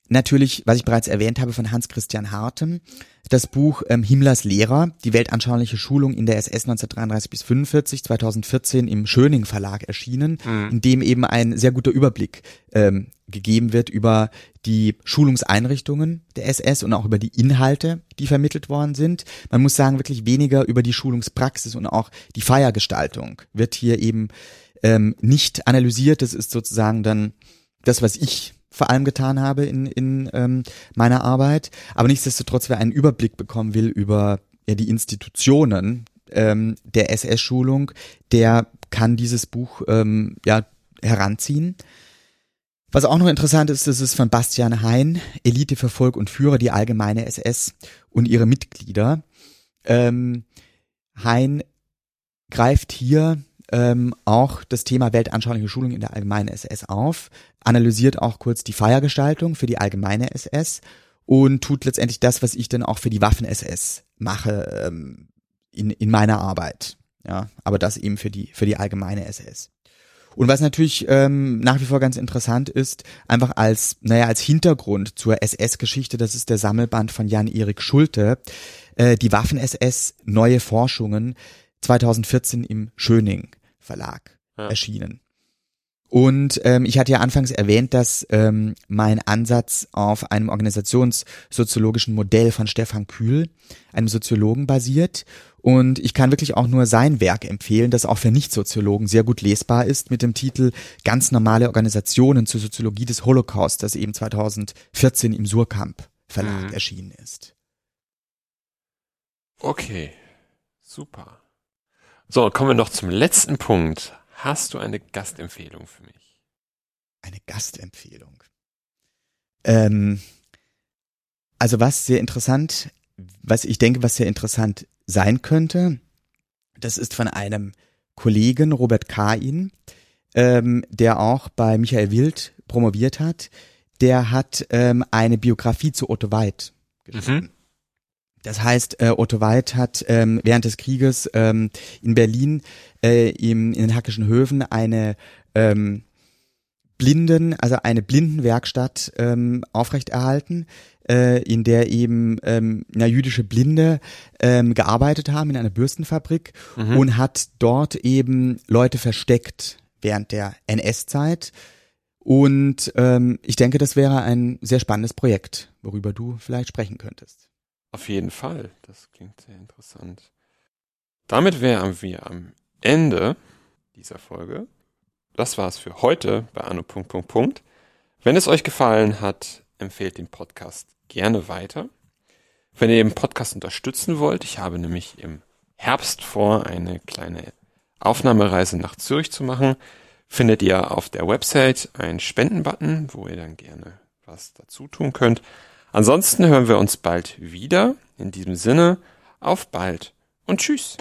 natürlich, was ich bereits erwähnt habe, von Hans Christian Hartem, das Buch ähm, Himmlers Lehrer, die weltanschauliche Schulung in der SS 1933 bis 45, 2014 im Schöning Verlag erschienen, mhm. in dem eben ein sehr guter Überblick ähm, gegeben wird über die Schulungseinrichtungen der SS und auch über die Inhalte, die vermittelt worden sind. Man muss sagen, wirklich weniger über die Schulungspraxis und auch die Feiergestaltung wird hier eben ähm, nicht analysiert. Das ist sozusagen dann das, was ich vor allem getan habe in, in ähm, meiner Arbeit. Aber nichtsdestotrotz, wer einen Überblick bekommen will über ja, die Institutionen ähm, der SS-Schulung, der kann dieses Buch ähm, ja heranziehen. Was auch noch interessant ist, das ist von Bastian Hein, Elite für Volk und Führer, die allgemeine SS und ihre Mitglieder. Ähm, Hein greift hier ähm, auch das Thema weltanschauliche Schulung in der allgemeinen SS auf, analysiert auch kurz die Feiergestaltung für die allgemeine SS und tut letztendlich das, was ich dann auch für die Waffen-SS mache ähm, in, in meiner Arbeit. Ja, aber das eben für die für die allgemeine SS. Und was natürlich ähm, nach wie vor ganz interessant ist, einfach als, naja, als Hintergrund zur SS-Geschichte, das ist der Sammelband von Jan-Erik Schulte, äh, die Waffen-SS, neue Forschungen, 2014 im Schöning Verlag ja. erschienen. Und ähm, ich hatte ja anfangs erwähnt, dass ähm, mein Ansatz auf einem organisationssoziologischen Modell von Stefan Kühl, einem Soziologen, basiert. Und ich kann wirklich auch nur sein Werk empfehlen, das auch für Nicht-Soziologen sehr gut lesbar ist, mit dem Titel Ganz normale Organisationen zur Soziologie des Holocaust, das eben 2014 im Surkamp Verlag mhm. erschienen ist. Okay, super. So, kommen wir noch zum letzten Punkt. Hast du eine Gastempfehlung für mich? Eine Gastempfehlung. Ähm, also was sehr interessant, was ich denke, was sehr interessant sein könnte, das ist von einem Kollegen, Robert Kain, ähm, der auch bei Michael Wild promoviert hat. Der hat ähm, eine Biografie zu Otto Weid geschrieben. Mhm. Das heißt, äh, Otto Weid hat ähm, während des Krieges ähm, in Berlin äh, im, in den Hackischen Höfen eine ähm, Blinden, also eine Blindenwerkstatt ähm, aufrechterhalten, äh, in der eben ähm, na, jüdische Blinde ähm, gearbeitet haben in einer Bürstenfabrik mhm. und hat dort eben Leute versteckt während der NS-Zeit. Und ähm, ich denke, das wäre ein sehr spannendes Projekt, worüber du vielleicht sprechen könntest. Auf jeden Fall, das klingt sehr interessant. Damit wären wir am Ende dieser Folge. Das war's für heute bei Anno. Wenn es euch gefallen hat, empfehlt den Podcast gerne weiter. Wenn ihr den Podcast unterstützen wollt, ich habe nämlich im Herbst vor, eine kleine Aufnahmereise nach Zürich zu machen, findet ihr auf der Website einen Spendenbutton, wo ihr dann gerne was dazu tun könnt. Ansonsten hören wir uns bald wieder. In diesem Sinne, auf bald und tschüss.